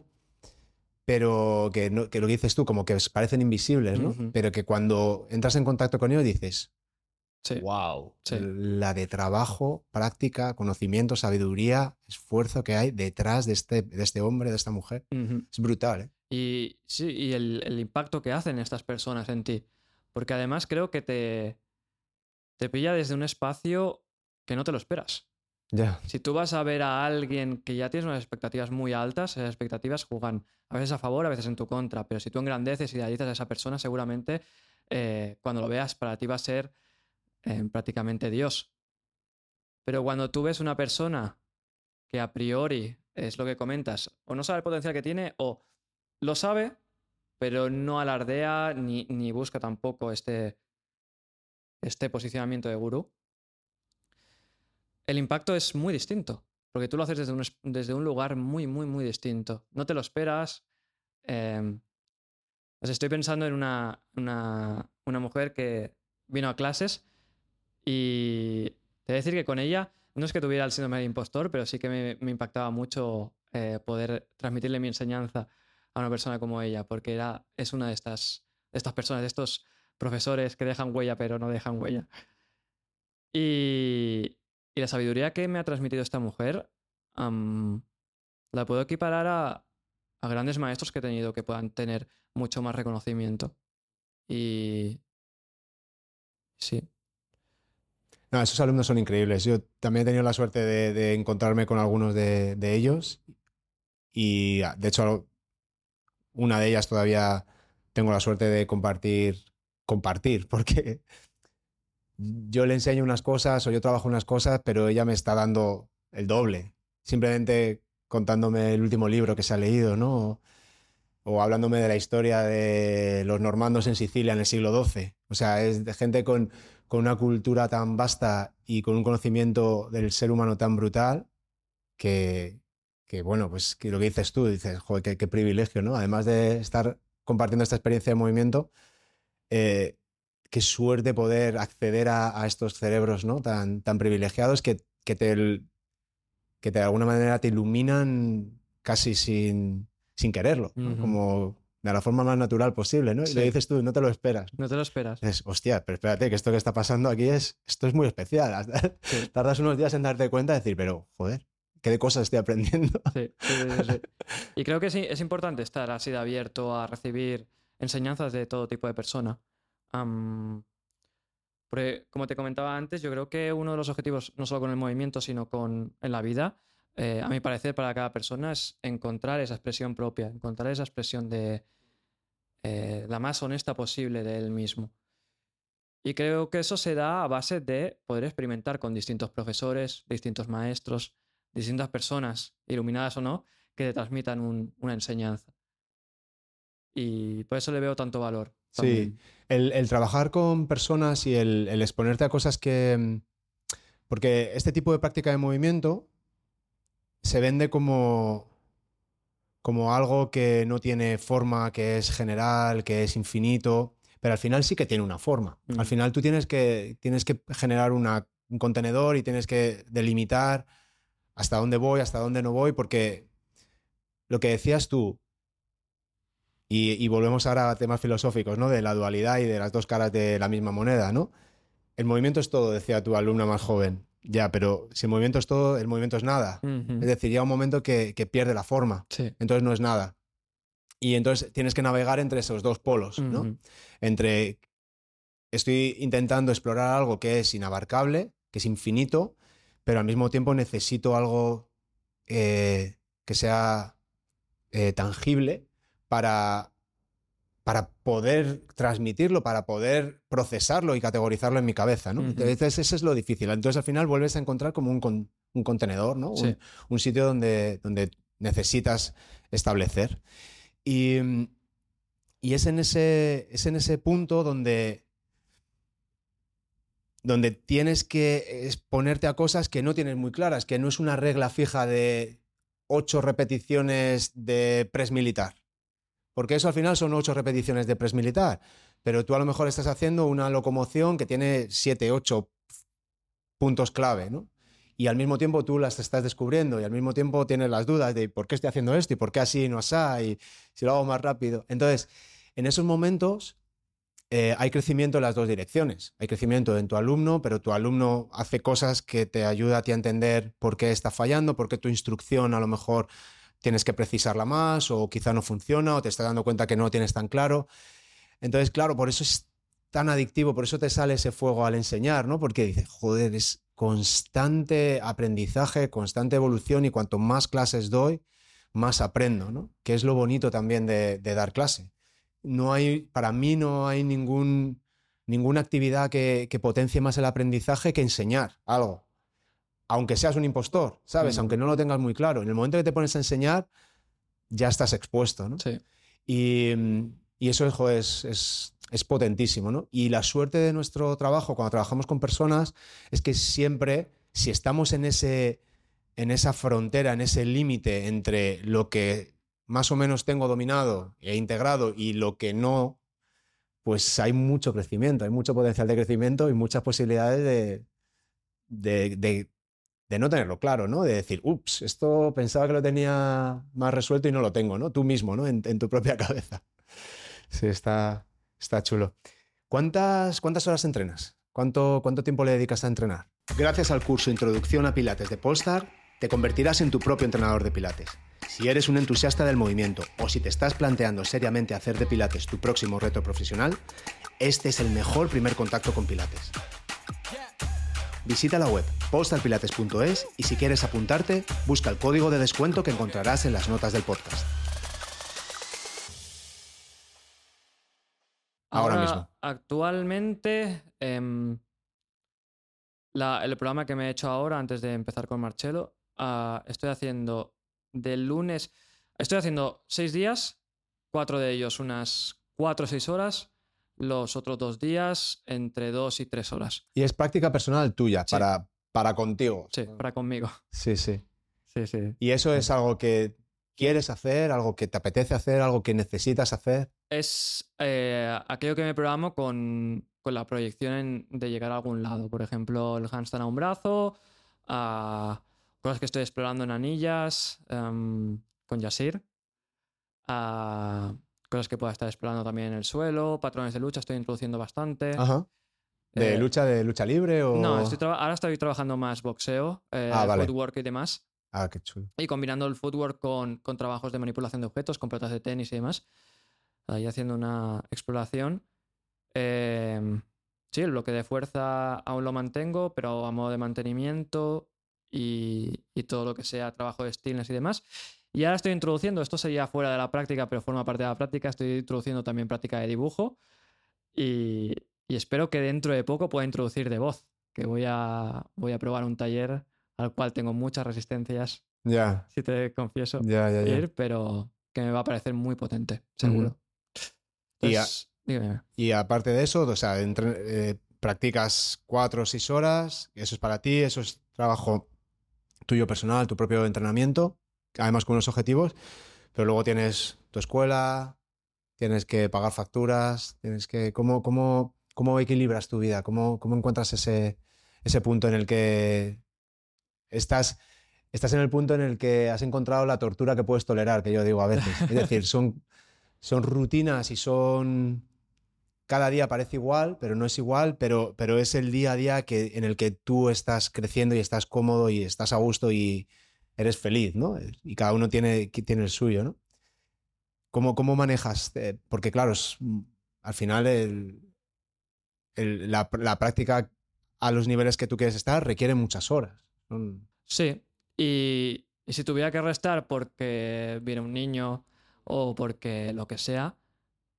pero que, no- que lo que dices tú, como que parecen invisibles, ¿no? Pero que cuando entras en contacto con ellos dices, Sí. wow, Sí. la de trabajo, práctica, conocimiento, sabiduría, esfuerzo que hay detrás de este, de este hombre, de esta mujer. Ujú. Es brutal, ¿eh? Y sí, y el, el impacto que hacen estas personas en ti. Porque además creo que te, te pilla desde un espacio que no te lo esperas. Ya. Si tú vas a ver a alguien que ya tienes unas expectativas muy altas, esas expectativas juegan a veces a favor, a veces en tu contra. Pero si tú engrandeces y idealizas a esa persona, seguramente eh, cuando lo veas para ti va a ser prácticamente Dios. Pero cuando tú ves una persona que a priori es lo que comentas, o no sabe el potencial que tiene, o lo sabe, pero no alardea ni, ni busca tampoco este, este posicionamiento de gurú, el impacto es muy distinto. Porque tú lo haces desde un, es- desde un lugar muy, muy, muy distinto. No te lo esperas. em, estoy pensando en una, una, una mujer que vino a clases y te voy a decir que con ella no es que tuviera el síndrome del impostor, pero sí que me, me impactaba mucho eh, poder transmitirle mi enseñanza a una persona como ella, porque era, es una de estas, de estas personas, de estos profesores que dejan huella pero no dejan huella. Y, y la sabiduría que me ha transmitido esta mujer am, la puedo equiparar a, a grandes maestros que he tenido que puedan tener mucho más reconocimiento. Y sí, No, esos alumnos son increíbles. Yo también he tenido la suerte de, encontrarme con algunos de, de ellos y ah, de hecho una de ellas todavía tengo la suerte de compartir, compartir, porque yo le enseño unas cosas o yo trabajo unas cosas, pero ella me está dando el doble, simplemente contándome el último libro que se ha leído, ¿no? O hablándome de la historia de los normandos en Sicilia en el siglo XII. O sea, es de gente con, con una cultura tan vasta y con un conocimiento del ser humano tan brutal que, que bueno, pues que lo que dices tú, dices, joder, qué, qué privilegio, ¿no? Además de estar compartiendo esta experiencia de movimiento, eh, qué suerte poder acceder a, a estos cerebros, ¿no? Tan, tan privilegiados que, que, te, que de alguna manera te iluminan casi sin, sin quererlo, como de la forma más natural posible, ¿no? Y Sí. lo dices tú, no te lo esperas. no te lo esperas. Dices, hostia, pero espérate, que esto que está pasando aquí es, esto es muy especial. Sí. Tardas unos días en darte cuenta de decir, pero joder, ¿qué de cosas estoy aprendiendo? Sí, sí, sí, sí, sí. Y creo que sí, es importante estar así de abierto a recibir enseñanzas de todo tipo de persona. Porque, como te comentaba antes, yo creo que uno de los objetivos, no solo con el movimiento, sino con en la vida, eh, a mi parecer, para cada persona, es encontrar esa expresión propia, encontrar esa expresión de eh, la más honesta posible de él mismo. Y creo que eso se da a base de poder experimentar con distintos profesores, distintos maestros, distintas personas, iluminadas o no, que te transmitan un- una enseñanza. Y por eso le veo tanto valor. Sí, el trabajar con personas y el, el exponerte a cosas que... mm, Porque este tipo de práctica de movimiento se vende como, como algo que no tiene forma, que es general, que es infinito, pero al final sí que tiene una forma. Mm. Al final tú tienes que, tienes que generar una- un contenedor y tienes que delimitar hasta dónde voy, hasta dónde no voy, porque lo que decías tú, y, y volvemos ahora a temas filosóficos, ¿no? De la dualidad y de las dos caras de la misma moneda, ¿no? El movimiento es todo, decía tu alumna más joven. Ya, pero si el movimiento es todo, el movimiento es nada. Es decir, llega un momento que, que pierde la forma, Sí. entonces no es nada. Y entonces tienes que navegar entre esos dos polos, ¿no? Entre estoy intentando explorar algo que es inabarcable, que es infinito, pero al mismo tiempo necesito algo eh, que sea eh, tangible para, para poder transmitirlo, para poder procesarlo y categorizarlo en mi cabeza, ¿no? Ujú. Entonces, eso es lo difícil. Entonces, al final vuelves a encontrar como un, con- un contenedor, ¿no? Un- Sí. Un, sitio donde, donde necesitas establecer. Y, y es, en ese, es en ese punto donde, donde tienes que exponerte a cosas que no tienes muy claras, que no es una regla fija de ocho repeticiones de press militar. Porque eso al final son ocho repeticiones de press militar. Pero tú a lo mejor estás haciendo una locomoción que tiene siete, ocho puntos clave, ¿no? Y al mismo tiempo tú las estás descubriendo y al mismo tiempo tienes las dudas de por qué estoy haciendo esto y por qué así no así y si lo hago más rápido. Entonces, en esos momentos eh, hay crecimiento en las dos direcciones. Hay crecimiento en tu alumno, pero tu alumno hace cosas que te ayuda a ti a entender por qué está fallando, por qué tu instrucción a lo mejor tienes que precisarla más o quizá no funciona o te estás dando cuenta que no lo tienes tan claro. Entonces, claro, por eso es tan adictivo, por eso te sale ese fuego al enseñar, ¿no? Porque dices, joder, es constante aprendizaje, constante evolución y cuanto más clases doy, más aprendo, ¿no? Que es lo bonito también de, dar clase. No hay, para mí no hay ningún, ninguna actividad que potencie más el aprendizaje que enseñar algo. Aunque seas un impostor, ¿sabes? Mm. Aunque no lo tengas muy claro. En el momento que te pones a enseñar, ya estás expuesto, ¿no? Sí. Y, y eso jo, es, es, es potentísimo, ¿no? Y la suerte de nuestro trabajo cuando trabajamos con personas es que siempre, si estamos en, ese, en esa frontera, en ese límite entre lo que más o menos tengo dominado e integrado y lo que no, pues hay mucho crecimiento, hay mucho potencial de crecimiento y muchas posibilidades de, de, de, de no tenerlo claro, ¿no? De decir, ups, esto pensaba que lo tenía más resuelto y no lo tengo, ¿no? Tú mismo, ¿no? En, tu propia cabeza. Sí, está, está chulo. ¿Cuántas, ¿Cuántas horas entrenas? ¿Cuánto, ¿Cuánto tiempo le dedicas a entrenar? Gracias al curso Introducción a Pilates de Polestar, te convertirás en tu propio entrenador de Pilates. Si eres un entusiasta del movimiento o si te estás planteando seriamente hacer de Pilates tu próximo reto profesional, este es el mejor primer contacto con Pilates. Visita la web postalpilates.es y si quieres apuntarte, busca el código de descuento que encontrarás en las notas del podcast. Ahora mismo. Actualmente, em, la- el programa que me he hecho ahora, antes de empezar con Marcelo, ah, estoy haciendo de lunes. Estoy haciendo seis días, cuatro de ellos unas cuatro o seis horas, los otros dos días entre dos y tres horas. Y es práctica personal tuya, Sí. para, para contigo. Sí, para conmigo. sí, sí. Sí, sí. Y eso es algo que quieres hacer, algo que te apetece hacer, algo que necesitas hacer. Es eh, aquello que me programo con, con la proyección en- de llegar a algún lado. Por ejemplo, el handstand a un brazo, a cosas que estoy explorando en anillas em, con Yasir, a cosas que pueda estar explorando también en el suelo, patrones de lucha estoy introduciendo bastante. Ajá. ¿De Eh, lucha, de lucha libre o...? No, estoy ahora estoy trabajando más boxeo, eh, Ah, vale. footwork y demás. Ah, qué chulo. Y combinando el footwork con, con trabajos de manipulación de objetos, con pelotas de tenis y demás. Ahí haciendo una exploración. Eh, sí, el bloque de fuerza aún lo mantengo, pero a modo de mantenimiento y, y todo lo que sea trabajo de stillness y demás. Y ahora estoy introduciendo, esto sería fuera de la práctica, pero forma parte de la práctica, estoy introduciendo también práctica de dibujo. Y, y espero que dentro de poco pueda introducir de voz, que voy a, voy a probar un taller al cual tengo muchas resistencias Ya, si te confieso, ya, ya. ya. ir, pero que me va a parecer muy potente, seguro. Y a- Entonces, dígame. Y aparte de eso, o sea, entre- eh, practicas cuatro o seis horas, eso es para ti, eso es trabajo tuyo personal, tu propio entrenamiento, además con unos objetivos, pero luego tienes tu escuela, tienes que pagar facturas, tienes que... ¿Cómo, cómo, cómo equilibras tu vida? ¿Cómo, cómo encuentras ese, ese punto en el que estás... Estás en el punto en el que has encontrado la tortura que puedes tolerar, que yo digo a veces. Es decir, son, son rutinas y son cada día parece igual, pero no es igual, pero, pero es el día a día que, en el que tú estás creciendo y estás cómodo y estás a gusto y eres feliz, ¿no? Y cada uno tiene, tiene el suyo, ¿no? ¿Cómo, cómo manejas? Eh, Porque claro, es, mm, al final la, práctica a los niveles que tú quieres estar requiere muchas horas. Sí, y, Y si tuviera que restar porque viene un niño o porque lo que sea,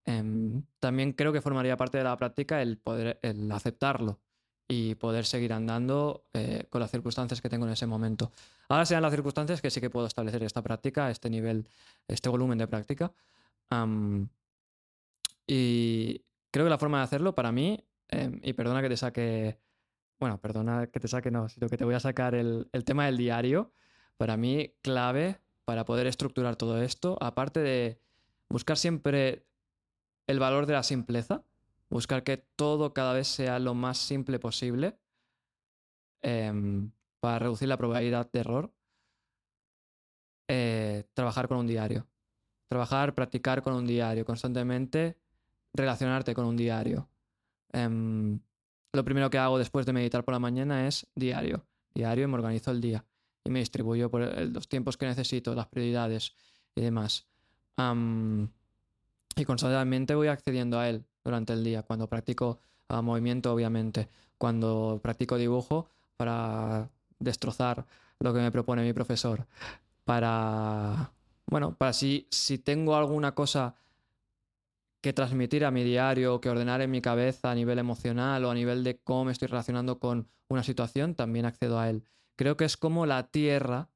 em, también creo que formaría parte de la práctica el poder el aceptarlo y poder seguir andando eh, con las circunstancias que tengo en ese momento. Ahora sean las circunstancias que sí que puedo establecer esta práctica, este nivel, este volumen de práctica. y creo que la forma de hacerlo para mí, em, y perdona que te saque, bueno, perdona que te saque, no, sino que te voy a sacar el, el tema del diario, para mí clave para poder estructurar todo esto, aparte de buscar siempre el valor de la simpleza, buscar que todo cada vez sea lo más simple posible em, para reducir la probabilidad de error. Eh, trabajar con un diario. Trabajar, practicar con un diario, constantemente relacionarte con un diario. Em, lo primero que hago después de meditar por la mañana es diario. Diario y me organizo el día. Y me distribuyo por los tiempos que necesito, las prioridades y demás. y constantemente voy accediendo a él durante el día, cuando practico ah, movimiento, obviamente, cuando practico dibujo para destrozar lo que me propone mi profesor, para, bueno, para si, si tengo alguna cosa que transmitir a mi diario, que ordenar en mi cabeza a nivel emocional o a nivel de cómo me estoy relacionando con una situación, también accedo a él. Creo que es como la tierra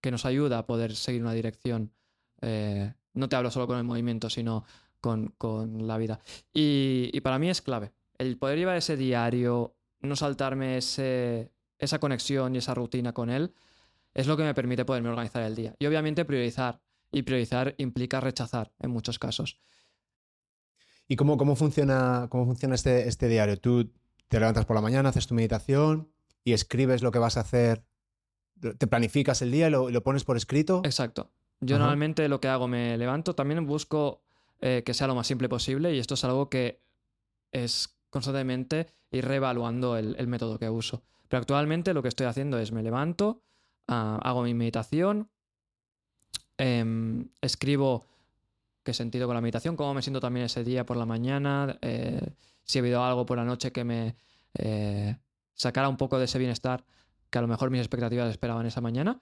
que nos ayuda a poder seguir una dirección. Eh, no te hablo solo con el movimiento, sino con, la vida. Y, para mí es clave. El poder llevar ese diario, no saltarme ese, esa conexión y esa rutina con él, es lo que me permite poderme organizar el día. Y obviamente priorizar. Y priorizar implica rechazar en muchos casos. ¿Y cómo, cómo funciona, cómo funciona este, este diario? Tú te levantas por la mañana, haces tu meditación y escribes lo que vas a hacer. ¿Te planificas el día y lo, pones por escrito? Exacto. Yo normalmente lo que hago, me levanto, también busco eh, que sea lo más simple posible y esto es algo que es constantemente ir reevaluando el, método que uso. Pero actualmente lo que estoy haciendo es me levanto, ah, hago mi meditación, em, escribo qué sentido con la meditación, cómo me siento también ese día por la mañana, eh, si ha habido algo por la noche que me eh, sacara un poco de ese bienestar que a lo mejor mis expectativas esperaban esa mañana.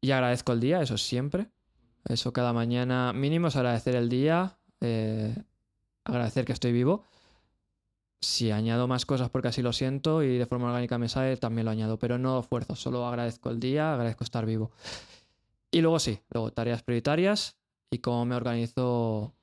y agradezco el día, eso siempre. Eso cada mañana mínimo es agradecer el día, eh, agradecer que estoy vivo. Si añado más cosas porque así lo siento y de forma orgánica me sale, también lo añado, pero no esfuerzo, solo agradezco el día, agradezco estar vivo. Y luego sí, luego tareas prioritarias y cómo me organizo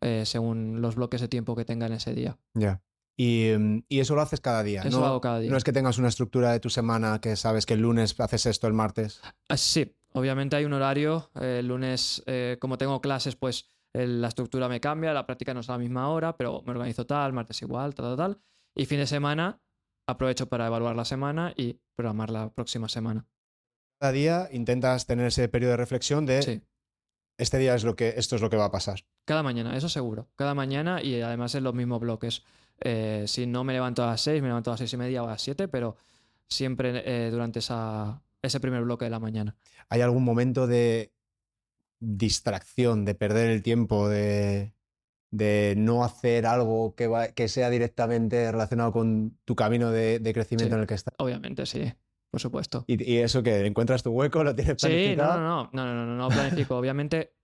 eh, según los bloques de tiempo que tenga en ese día. Ya. Y, eso lo haces cada día. Eso ¿no? lo hago cada día. No es que tengas una estructura de tu semana que sabes que el lunes haces esto, el martes. Ah, sí, Obviamente hay un horario, el lunes eh, como tengo clases pues la estructura me cambia, la práctica no es a la misma hora, pero me organizo tal, martes igual, tal, tal, tal. Y fin de semana aprovecho para evaluar la semana y programar la próxima semana. Cada día intentas tener ese periodo de reflexión de sí. este día es lo que, esto es lo que va a pasar. Cada mañana, eso seguro. Cada mañana y además en los mismos bloques. Eh, si no me levanto a las 6, me levanto a las seis y media o a las 7, pero siempre eh, durante esa, ese primer bloque de la mañana. ¿Hay algún momento de distracción, de perder el tiempo, de, no hacer algo que, que, sea directamente relacionado con tu camino de, crecimiento en el que estás? Obviamente, sí. Por supuesto. ¿Y, eso que encuentras tu hueco? ¿Lo tienes planificado? Sí, no, no, no, no, no, no, planifico. Obviamente,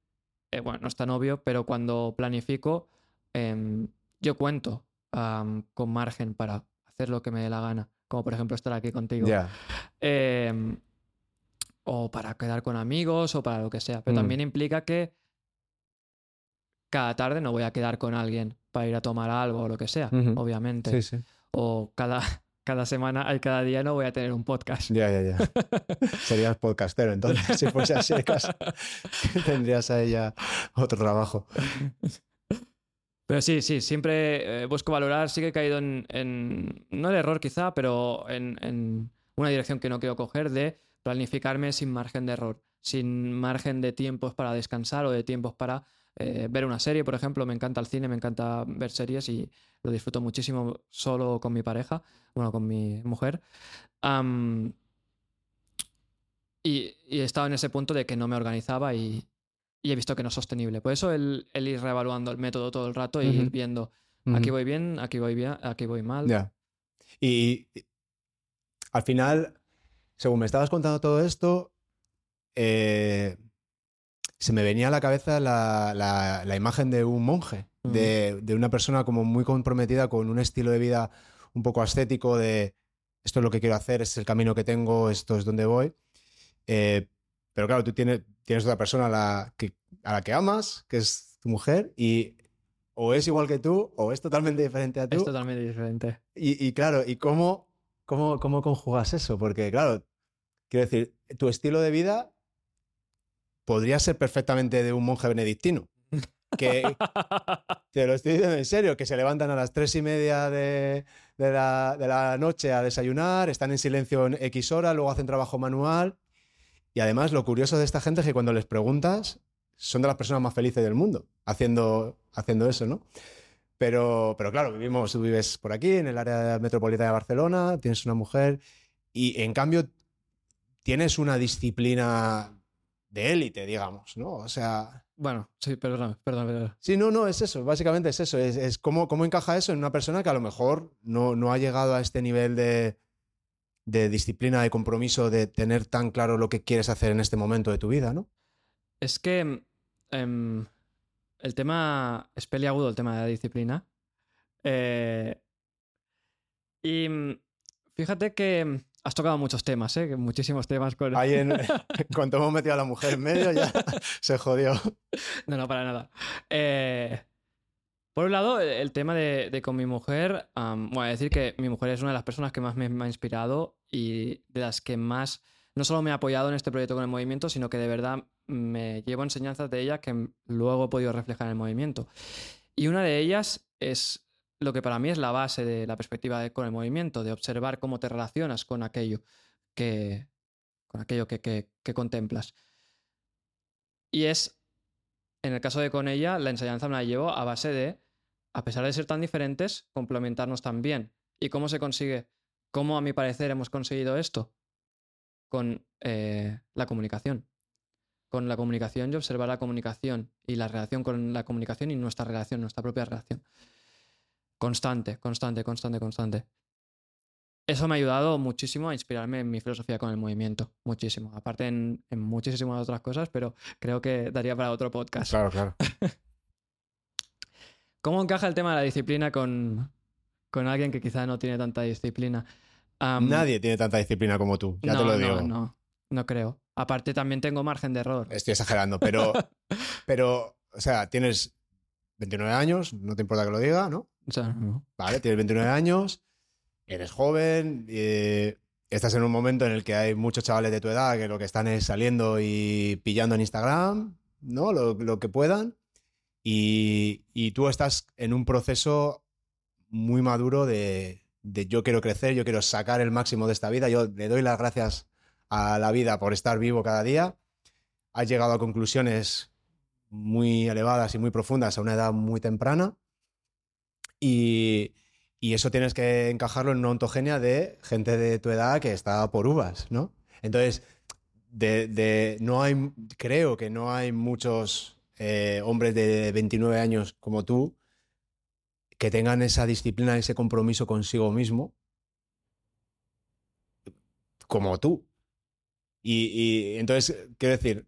eh, bueno, no es tan obvio, pero cuando planifico, em, yo cuento con margen para hacer lo que me dé la gana como por ejemplo estar aquí contigo. Em, o para quedar con amigos o para lo que sea. Pero mm. también implica que cada tarde no voy a quedar con alguien para ir a tomar algo o lo que sea, obviamente. Sí, sí. O cada, cada semana, y cada día no voy a tener un podcast. Ya, ya, ya. Serías podcastero, entonces, si fuese así de casa, tendrías a ella otro trabajo. Pero sí, sí, siempre eh, busco valorar. Sí que he caído en, no el error quizá, pero en, una dirección que no quiero coger de planificarme sin margen de error, sin margen de tiempos para descansar o de tiempos para eh, ver una serie, por ejemplo. Me encanta el cine, me encanta ver series y lo disfruto muchísimo solo con mi pareja, bueno, con mi mujer. y, y he estado en ese punto de que no me organizaba y, y he visto que no es sostenible. Por eso el, ir reevaluando el método todo el rato y ir viendo aquí voy bien, aquí voy bien, aquí voy mal. Ya. Y al final, según me estabas contando todo esto, eh, se me venía a la cabeza la, la- la imagen de un monje, Mm. de, de una persona como muy comprometida con un estilo de vida un poco ascético de esto es lo que quiero hacer, este es el camino que tengo, esto es donde voy. Eh, pero claro, tú tienes, tienes otra persona a la, que, a la que amas, que es tu mujer, y o es igual que tú o es totalmente diferente a tú. Es totalmente diferente. Y, y claro, ¿y cómo, cómo, cómo conjugas eso? Porque claro, quiero decir, tu estilo de vida podría ser perfectamente de un monje benedictino. Que te lo estoy diciendo en serio, que se levantan a las tres y media de, de la, de la noche a desayunar, están en silencio en X hora, luego hacen trabajo manual. Y además, lo curioso de esta gente es que cuando les preguntas, son de las personas más felices del mundo haciendo, haciendo eso, ¿no? Pero, pero claro, vivimos, tú vives por aquí, en el área metropolitana de Barcelona, tienes una mujer y en cambio tienes una disciplina de élite, digamos, ¿no? O sea, Bueno, sí, perdón, perdón, perdón. sí, no, no, es eso, básicamente es eso, es, es cómo, cómo encaja eso en una persona que a lo mejor no, no ha llegado a este nivel de, de disciplina, de compromiso, de tener tan claro lo que quieres hacer en este momento de tu vida, ¿no? Es que em, el tema es peliagudo, el tema de la disciplina. Eh, y mm, fíjate que mm, has tocado muchos temas, ¿eh? Muchísimos temas con... Ahí en, en cuanto hemos metido a la mujer en medio ya se jodió. No, no, para nada. Eh, por un lado, el- el tema de, de con mi mujer, am, voy a decir que mi mujer es una de las personas que más me, me ha inspirado y de las que más no solo me ha apoyado en este proyecto con el movimiento, sino que de verdad me llevo enseñanzas de ella que luego he podido reflejar en el movimiento. Y una de ellas es lo que para mí es la base de la perspectiva de- con el movimiento, de observar cómo te relacionas con aquello que, con aquello que, que- contemplas. Y es, en el caso de con ella, la enseñanza me la llevo a base de, a pesar de ser tan diferentes, complementarnos tan bien. ¿Y cómo se consigue? ¿Cómo a mi parecer hemos conseguido esto? Con eh, la comunicación. Con la comunicación y observar la comunicación y la relación con la comunicación y nuestra relación, nuestra propia relación. Constante, constante, constante, constante. Eso me ha ayudado muchísimo a inspirarme en mi filosofía con el movimiento. Muchísimo. Aparte en, en muchísimas otras cosas, pero creo que daría para otro podcast. Claro, claro. ¿Cómo encaja el tema de la disciplina con, con alguien que quizá no tiene tanta disciplina? Nadie tiene tanta disciplina como tú, ya no, te lo no, digo. No, no creo. Aparte también tengo margen de error. Estoy exagerando, pero, pero, o sea, tienes 29 años, no te importa que lo diga, ¿no? O sea, no. Vale, tienes 29 años, eres joven, eh, estás en un momento en el que hay muchos chavales de tu edad que lo que están es saliendo y pillando en Instagram, ¿no? Lo, lo que puedan. Y, y tú estás en un proceso muy maduro de, de yo quiero crecer, yo quiero sacar el máximo de esta vida. Yo le doy las gracias a la vida por estar vivo cada día. Has llegado a conclusiones muy elevadas y muy profundas a una edad muy temprana. Y, y eso tienes que encajarlo en una ontogenia de gente de tu edad que está por uvas, ¿no? Entonces, de, de- no hay, creo que no hay muchos eh, hombres de 29 años como tú que tengan esa disciplina, ese compromiso consigo mismo como tú. Y, y entonces, quiero decir,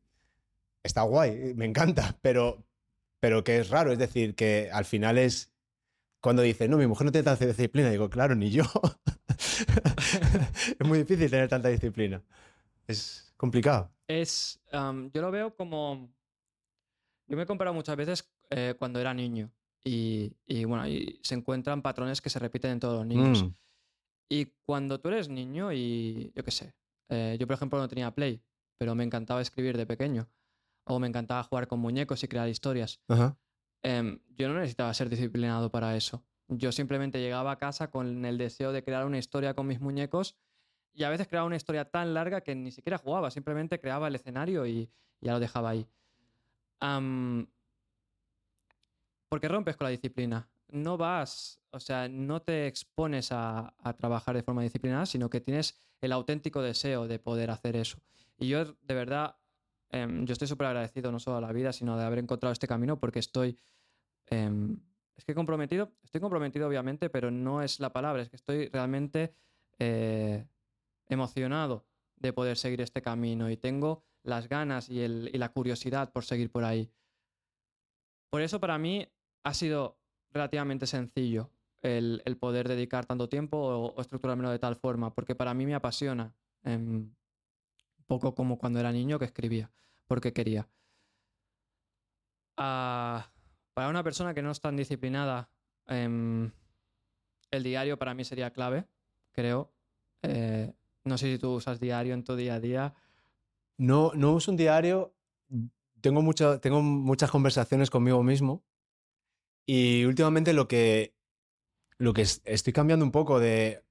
está guay, me encanta, pero, pero que es raro, es decir, que al final es cuando dices, no, mi mujer no tiene tanta disciplina, digo, claro, ni yo. es muy difícil tener tanta disciplina. Es complicado. Es, yo lo veo como... Yo me he comparado muchas veces eh, cuando era niño y, y, bueno, y se encuentran patrones que se repiten en todos los niños. Mm, Y cuando tú eres niño y yo qué sé, eh, yo por ejemplo no tenía Play, pero me encantaba escribir de pequeño o me encantaba jugar con muñecos y crear historias. ajá. Em, yo no necesitaba ser disciplinado para eso. Yo simplemente llegaba a casa con el deseo de crear una historia con mis muñecos y a veces creaba una historia tan larga que ni siquiera jugaba, simplemente creaba el escenario y ya lo dejaba ahí. Am, ¿Por qué rompes con la disciplina? No vas, o sea, no te expones a, a trabajar de forma disciplinada, sino que tienes el auténtico deseo de poder hacer eso. Y yo, de verdad, em, yo estoy súper agradecido no solo a la vida, sino de haber encontrado este camino porque estoy... em, es que comprometido, estoy comprometido obviamente, pero no es la palabra, es que estoy realmente eh, emocionado de poder seguir este camino y tengo las ganas y, el, y la curiosidad por seguir por ahí. Por eso para mí ha sido relativamente sencillo el, poder dedicar tanto tiempo o, estructurármelo de tal forma, porque para mí me apasiona, un poco como cuando era niño que escribía, porque quería. Ah, para una persona que no es tan disciplinada, em, el diario para mí sería clave, creo. Eh, no sé si tú usas diario en tu día a día. No, no uso un diario. Tengo, tengo muchas conversaciones conmigo mismo. Y últimamente lo que, lo que estoy cambiando un poco de...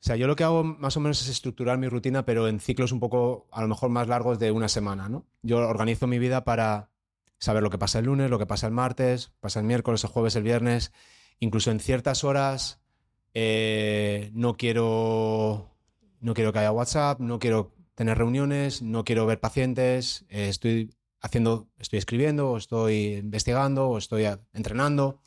O sea, yo lo que hago más o menos es estructurar mi rutina, pero en ciclos un poco, a lo mejor más largos de una semana, ¿no? Yo organizo mi vida para saber lo que pasa el lunes, lo que pasa el martes, pasa el miércoles, el jueves, el viernes. Incluso en ciertas horas eh, no quiero no quiero que haya WhatsApp, no quiero tener reuniones, no quiero ver pacientes, eh, estoy haciendo, estoy escribiendo, estoy investigando, o estoy entrenando.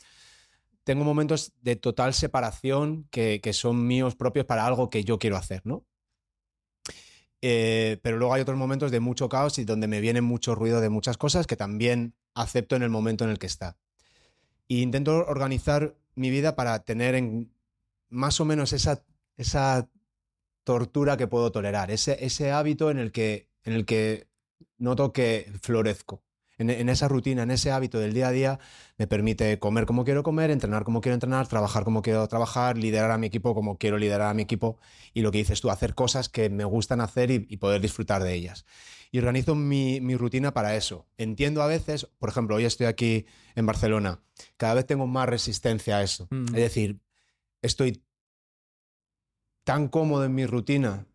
Tengo momentos de total separación que, son míos propios para algo que yo quiero hacer, ¿no? Eh, pero luego hay otros momentos de mucho caos y donde me viene mucho ruido de muchas cosas que también acepto en el momento en el que está. E intento organizar mi vida para tener en más o menos esa, esa tortura que puedo tolerar, ese, ese hábito en el, que, en el que noto que florezco. En, esa rutina, en ese hábito del día a día, me permite comer como quiero comer, entrenar como quiero entrenar, trabajar como quiero trabajar, liderar a mi equipo como quiero liderar a mi equipo y lo que dices tú, hacer cosas que me gustan hacer y, poder disfrutar de ellas. Y organizo mi, mi, rutina para eso. Entiendo a veces, por ejemplo, hoy estoy aquí en Barcelona, cada vez tengo más resistencia a eso. Mm. Es decir, estoy tan cómodo en mi rutina,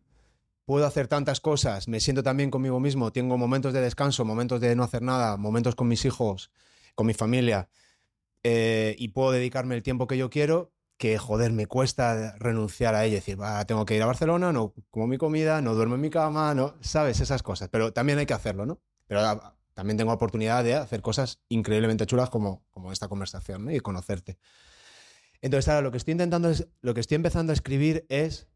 puedo hacer tantas cosas, me siento tan bien conmigo mismo, tengo momentos de descanso, momentos de no hacer nada, momentos con mis hijos, con mi familia, eh, y puedo dedicarme el tiempo que yo quiero, que joder, me cuesta renunciar a ello, decir, tengo que ir a Barcelona, no como mi comida, no duermo en mi cama, no, sabes, esas cosas, pero también hay que hacerlo, ¿no? Pero ah, también tengo oportunidad de hacer cosas increíblemente chulas como, como esta conversación y conocerte. Entonces, ahora lo que estoy intentando lo que estoy empezando a escribir es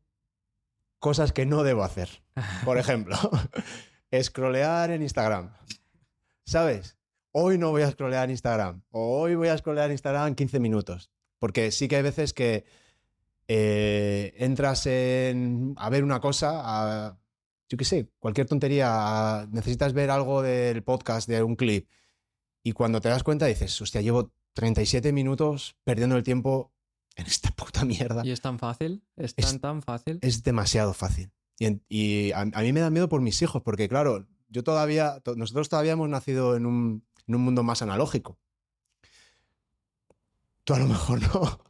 cosas que no debo hacer. Por ejemplo, scrollear en Instagram. ¿Sabes? Hoy no voy a scrollear en Instagram. Hoy voy a scrollear en Instagram 15 minutos. Porque sí que hay veces que eh, entras en, a ver una cosa, yo qué sé, cualquier tontería, necesitas ver algo del podcast, de un clip, y cuando te das cuenta dices, hostia, llevo 37 minutos perdiendo el tiempo en esta puta mierda. ¿Y es tan fácil? ¿Es tan, tan fácil? Es demasiado fácil. Y, a, mí me da miedo por mis hijos, porque claro, yo todavía, nosotros todavía hemos nacido en un, mundo más analógico. Tú a lo mejor no.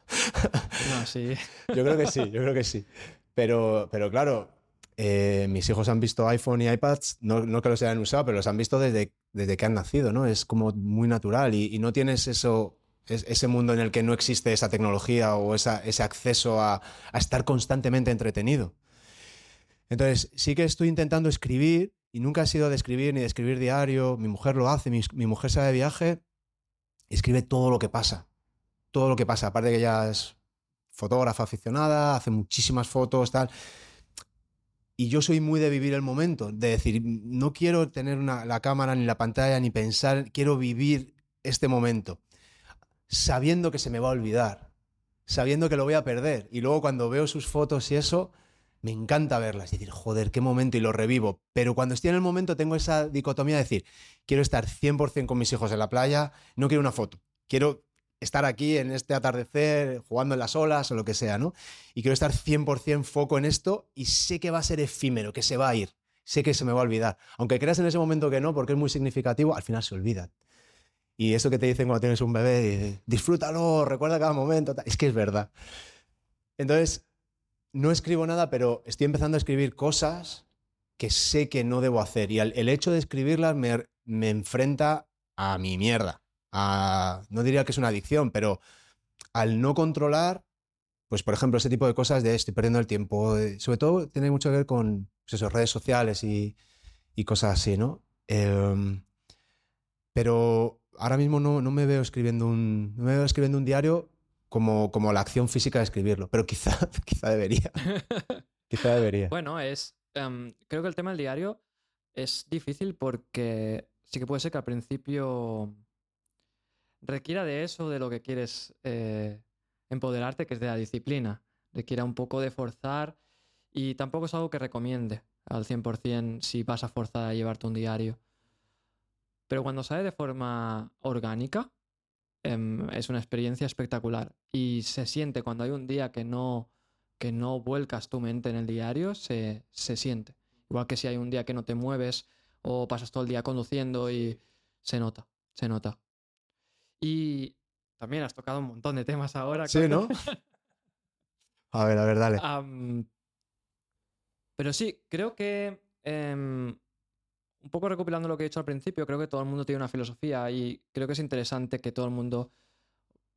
No, sí. yo creo que sí, yo creo que sí. Pero, pero claro, eh, mis hijos han visto iPhone y iPads, no, no, que los hayan usado, pero los han visto desde, desde que han nacido, ¿no? Es como muy natural y no tienes eso ese mundo en el que no existe esa tecnología o ese acceso a, estar constantemente entretenido. Entonces, sí que estoy intentando escribir y nunca ha sido de escribir ni de escribir diario. Mi mujer lo hace, mi, mujer sale de viaje y escribe todo lo que pasa. Todo lo que pasa. Aparte que ella es fotógrafa aficionada, hace muchísimas fotos, tal. Y yo soy muy de vivir el momento, de decir, no quiero tener la cámara ni la pantalla ni pensar, quiero vivir este momento sabiendo que se me va a olvidar, sabiendo que lo voy a perder. Y luego cuando veo sus fotos y eso, me encanta verlas y decir, joder, qué momento y lo revivo. Pero cuando estoy en el momento tengo esa dicotomía de decir, quiero estar 100% con mis hijos en la playa, no quiero una foto, quiero estar aquí en este atardecer, jugando en las olas o lo que sea, ¿no? Y quiero estar 100% foco en esto y sé que va a ser efímero, que se va a ir, sé que se me va a olvidar. Aunque creas en ese momento que no, porque es muy significativo, al final se olvida. Y eso que te dicen cuando tienes un bebé, disfrútalo, recuerda cada momento, es que es verdad. Entonces, no escribo nada, pero estoy empezando a escribir cosas que sé que no debo hacer. Y el hecho de escribirlas me, me enfrenta a mi mierda. A, no diría que es una adicción, pero al no controlar, pues por ejemplo, ese tipo de cosas de estoy perdiendo el tiempo, sobre todo tiene mucho que ver con pues redes sociales y, y, cosas así, ¿no? Em, pero ahora mismo no, no, me veo escribiendo un, no me veo escribiendo un diario como, como la acción física de escribirlo, pero quizá, quizá debería. Quizá debería. Bueno, es. em, creo que el tema del diario es difícil porque sí que puede ser que al principio requiera de eso, de lo que quieres eh, empoderarte, que es de la disciplina. Requiera un poco de forzar y tampoco es algo que recomiende al 100% si vas a forzar a llevarte un diario. Pero cuando sale de forma orgánica, em, es una experiencia espectacular. Y se siente cuando hay un día que no, que no vuelcas tu mente en el diario, se, se siente. Igual que si hay un día que no te mueves o pasas todo el día conduciendo y se nota, se nota. Y también has tocado un montón de temas ahora. Sí, ¿no? A ver, a ver, dale. Pero sí, creo que em, un poco recopilando lo que he dicho al principio, creo que todo el mundo tiene una filosofía y creo que es interesante que todo el mundo,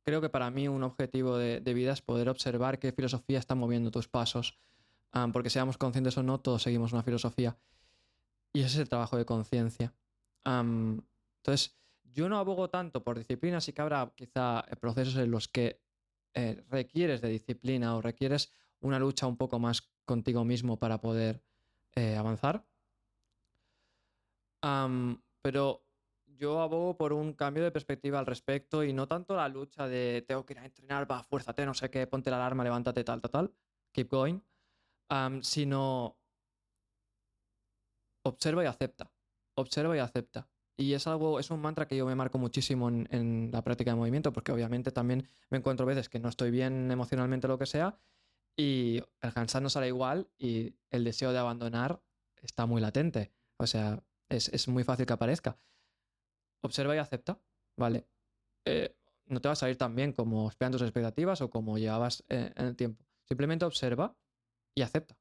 creo que para mí un objetivo de, de vida es poder observar qué filosofía está moviendo tus pasos, Am, porque seamos conscientes o no, todos seguimos una filosofía y ese es el trabajo de conciencia. Am, entonces, yo no abogo tanto por disciplina, sí que habrá quizá procesos en los que eh, requieres de disciplina o requieres una lucha un poco más contigo mismo para poder eh, avanzar. Am, pero yo abogo por un cambio de perspectiva al respecto y no tanto la lucha de tengo que ir a entrenar, va, fuérzate, no sé qué, ponte la alarma, levántate, tal, tal, tal, keep going, am, sino observa y acepta, observa y acepta. Y es algo, es un mantra que yo me marco muchísimo en, en la práctica de movimiento, porque obviamente también me encuentro veces que no estoy bien emocionalmente lo que sea, y el cansar no sale igual y el deseo de abandonar está muy latente. O sea, es, es muy fácil que aparezca. Observa y acepta, ¿vale? Eh, no te va a salir tan bien como esperan tus expectativas o como llevabas eh, en el tiempo. Simplemente observa y acepta.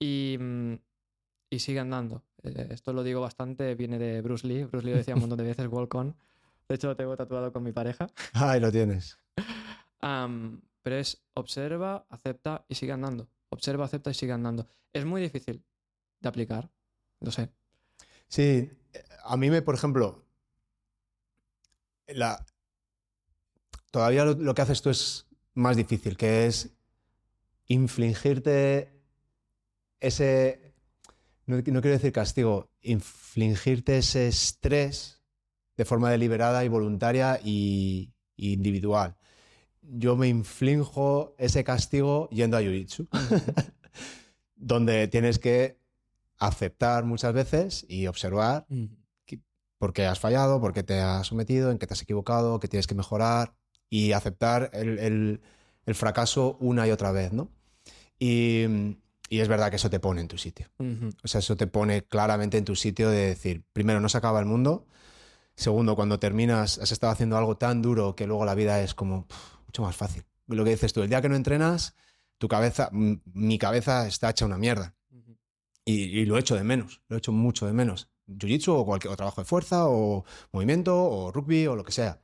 Y, mm, y sigue andando. Eh, esto lo digo bastante, viene de Bruce Lee. Bruce Lee lo decía un montón de veces, walk on. De hecho, lo tengo tatuado con mi pareja. Ahí lo tienes. Pero es observa, acepta y sigue andando. Observa, acepta y sigue andando. Es muy difícil de aplicar, lo sé. Sí, a mí me, por ejemplo, la... todavía lo, lo que haces tú es más difícil, que es infligirte ese, no, no quiero decir castigo, infligirte ese estrés de forma deliberada y voluntaria y, y individual. Yo me inflijo ese castigo yendo a Jiu-Jitsu, donde tienes que aceptar muchas veces y observar por qué has fallado, por qué te has sometido, en qué te has equivocado, qué tienes que mejorar y aceptar el, el- el fracaso una y otra vez, ¿no? Y, y es verdad que eso te pone en tu sitio. O sea, eso te pone claramente en tu sitio de decir, primero, no se acaba el mundo. Segundo, cuando terminas, has estado haciendo algo tan duro que luego la vida es como mucho más fácil. Lo que dices tú, el día que no entrenas, tu cabeza, mi cabeza está hecha una mierda. Y, y lo echo de menos, lo echo mucho de menos. Jiu-jitsu o cualquier trabajo de fuerza o movimiento o rugby o lo que sea.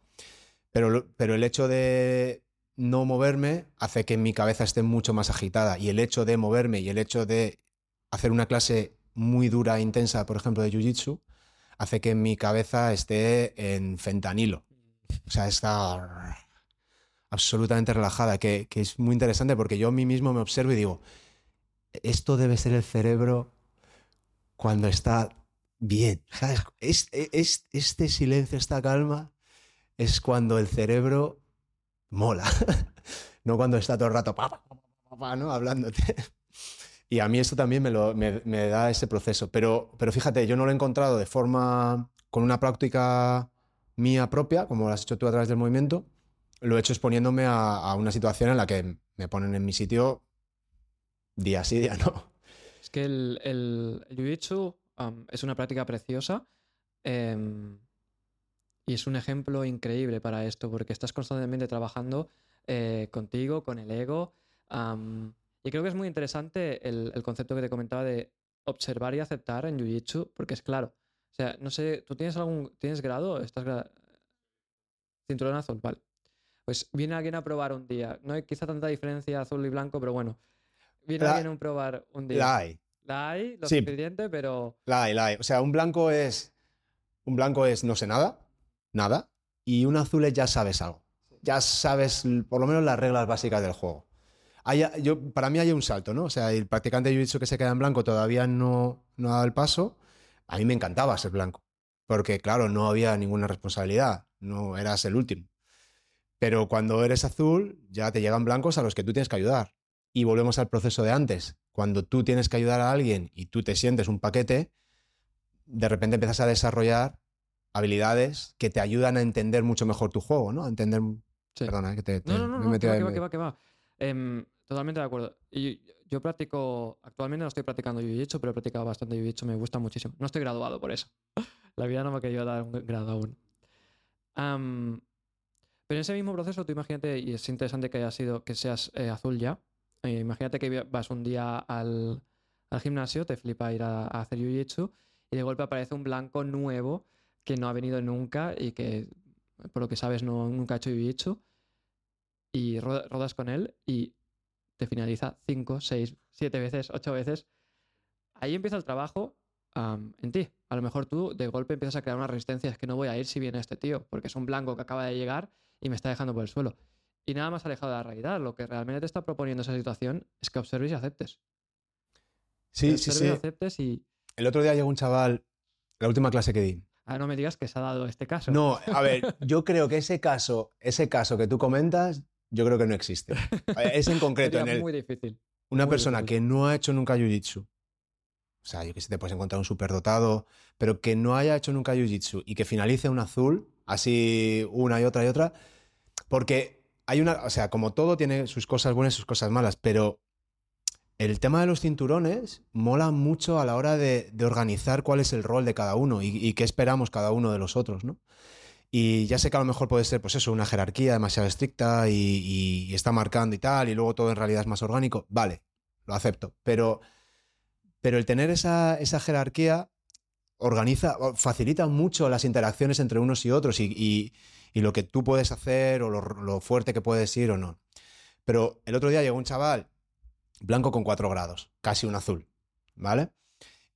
Pero, pero el hecho de no moverme hace que mi cabeza esté mucho más agitada. Y el hecho de moverme y el hecho de hacer una clase muy dura e intensa, por ejemplo, de Jiu-Jitsu, hace que mi cabeza esté en fentanilo. O sea, está absolutamente relajada, que, que es muy interesante porque yo a mí mismo me observo y digo, esto debe ser el cerebro cuando está bien. Es- es- este silencio, esta calma, es cuando el cerebro mola, no cuando está todo el rato pa, ¿no? hablándote. Y a mí esto también me da ese proceso. Pero, pero fíjate, yo no lo he encontrado de forma, con una práctica mía propia, como lo has hecho tú a través del movimiento. Lo he hecho exponiéndome a, a una situación en la que me ponen en mi sitio día sí, día no. Es que el, el, el Jiu-Jitsu am, es una práctica preciosa em, y es un ejemplo increíble para esto porque estás constantemente trabajando eh, contigo, con el ego. am, y creo que es muy interesante el, el concepto que te comentaba de observar y aceptar en Jiu-Jitsu porque es claro. O sea, no sé, ¿tú tienes algún tienes grado? ¿Estás gra- cinturón azul? Vale. Pues viene alguien a probar un día. No hay quizá tanta diferencia azul y blanco, pero bueno. Viene La- alguien a probar un día. La hay, La hay, lo Sí. suficiente, pero. la hay, la hay. O sea, un blanco es, un blanco es no sé nada, nada, y un azul es ya sabes algo. Ya sabes por lo menos las reglas básicas del juego. yo, para mí hay un salto, ¿no? O sea, el practicante de jiu-jitsu que se queda en blanco todavía no, no ha dado el paso. A mí me encantaba ser blanco, porque claro, no había ninguna responsabilidad, no eras el último. Pero cuando eres azul, ya te llegan blancos a los que tú tienes que ayudar. Y volvemos al proceso de antes. Cuando tú tienes que ayudar a alguien y tú te sientes un paquete, de repente empiezas a desarrollar habilidades que te ayudan a entender mucho mejor tu juego, ¿no? A entender. Perdona, que te, no, no, no, no que va, que va, que va, em, totalmente de acuerdo. Y yo practico, actualmente no estoy practicando Jiu-Jitsu, pero he practicado bastante Jiu-Jitsu, me gusta muchísimo. No estoy graduado por eso. La vida no me ha querido dar un grado aún. pero en ese mismo proceso, tú imagínate, y es interesante que haya sido, que seas eh, azul ya. Eh, imagínate que vas un día al, al gimnasio, te flipa ir a, hacer Jiu-Jitsu, y de golpe aparece un blanco nuevo que no ha venido nunca y que, por lo que sabes, no, nunca ha hecho Jiu-Jitsu. Y rodas con él y te finaliza 5, 6, 7 veces, 8 veces. Ahí empieza el trabajo en ti. A lo mejor tú de golpe empiezas a crear una resistencia, es que no voy a ir si viene este tío, porque es un blanco que acaba de llegar y me está dejando por el suelo. Y nada más alejado de la realidad. Lo que realmente te está proponiendo esa situación es que observes y aceptes. Sí, sí, sí. aceptes y... El otro día llegó un chaval, la última clase que di. Ah, no me digas que se ha dado este caso. No, a ver, yo creo que ese caso, ese caso que tú comentas, yo creo que no existe. Es en concreto. en el, muy difícil. Una persona que no ha hecho nunca jiu-jitsu, o sea, yo que sé, te puedes encontrar un superdotado, pero que no haya hecho nunca jiu-jitsu y que finalice un azul, así una y otra y otra, porque hay una, o sea, como todo tiene sus cosas buenas y sus cosas malas, pero el tema de los cinturones mola mucho a la hora de, organizar cuál es el rol de cada uno y, qué esperamos cada uno de los otros, ¿no? Y ya sé que a lo mejor puede ser, pues eso, una jerarquía demasiado estricta y, está marcando y tal, y luego todo en realidad es más orgánico. Vale, lo acepto. Pero, pero el tener esa, esa jerarquía organiza, facilita mucho las interacciones entre unos y otros y, lo que tú puedes hacer o lo, fuerte que puedes ir o no. Pero el otro día llegó un chaval blanco con cuatro grados, casi un azul, ¿vale?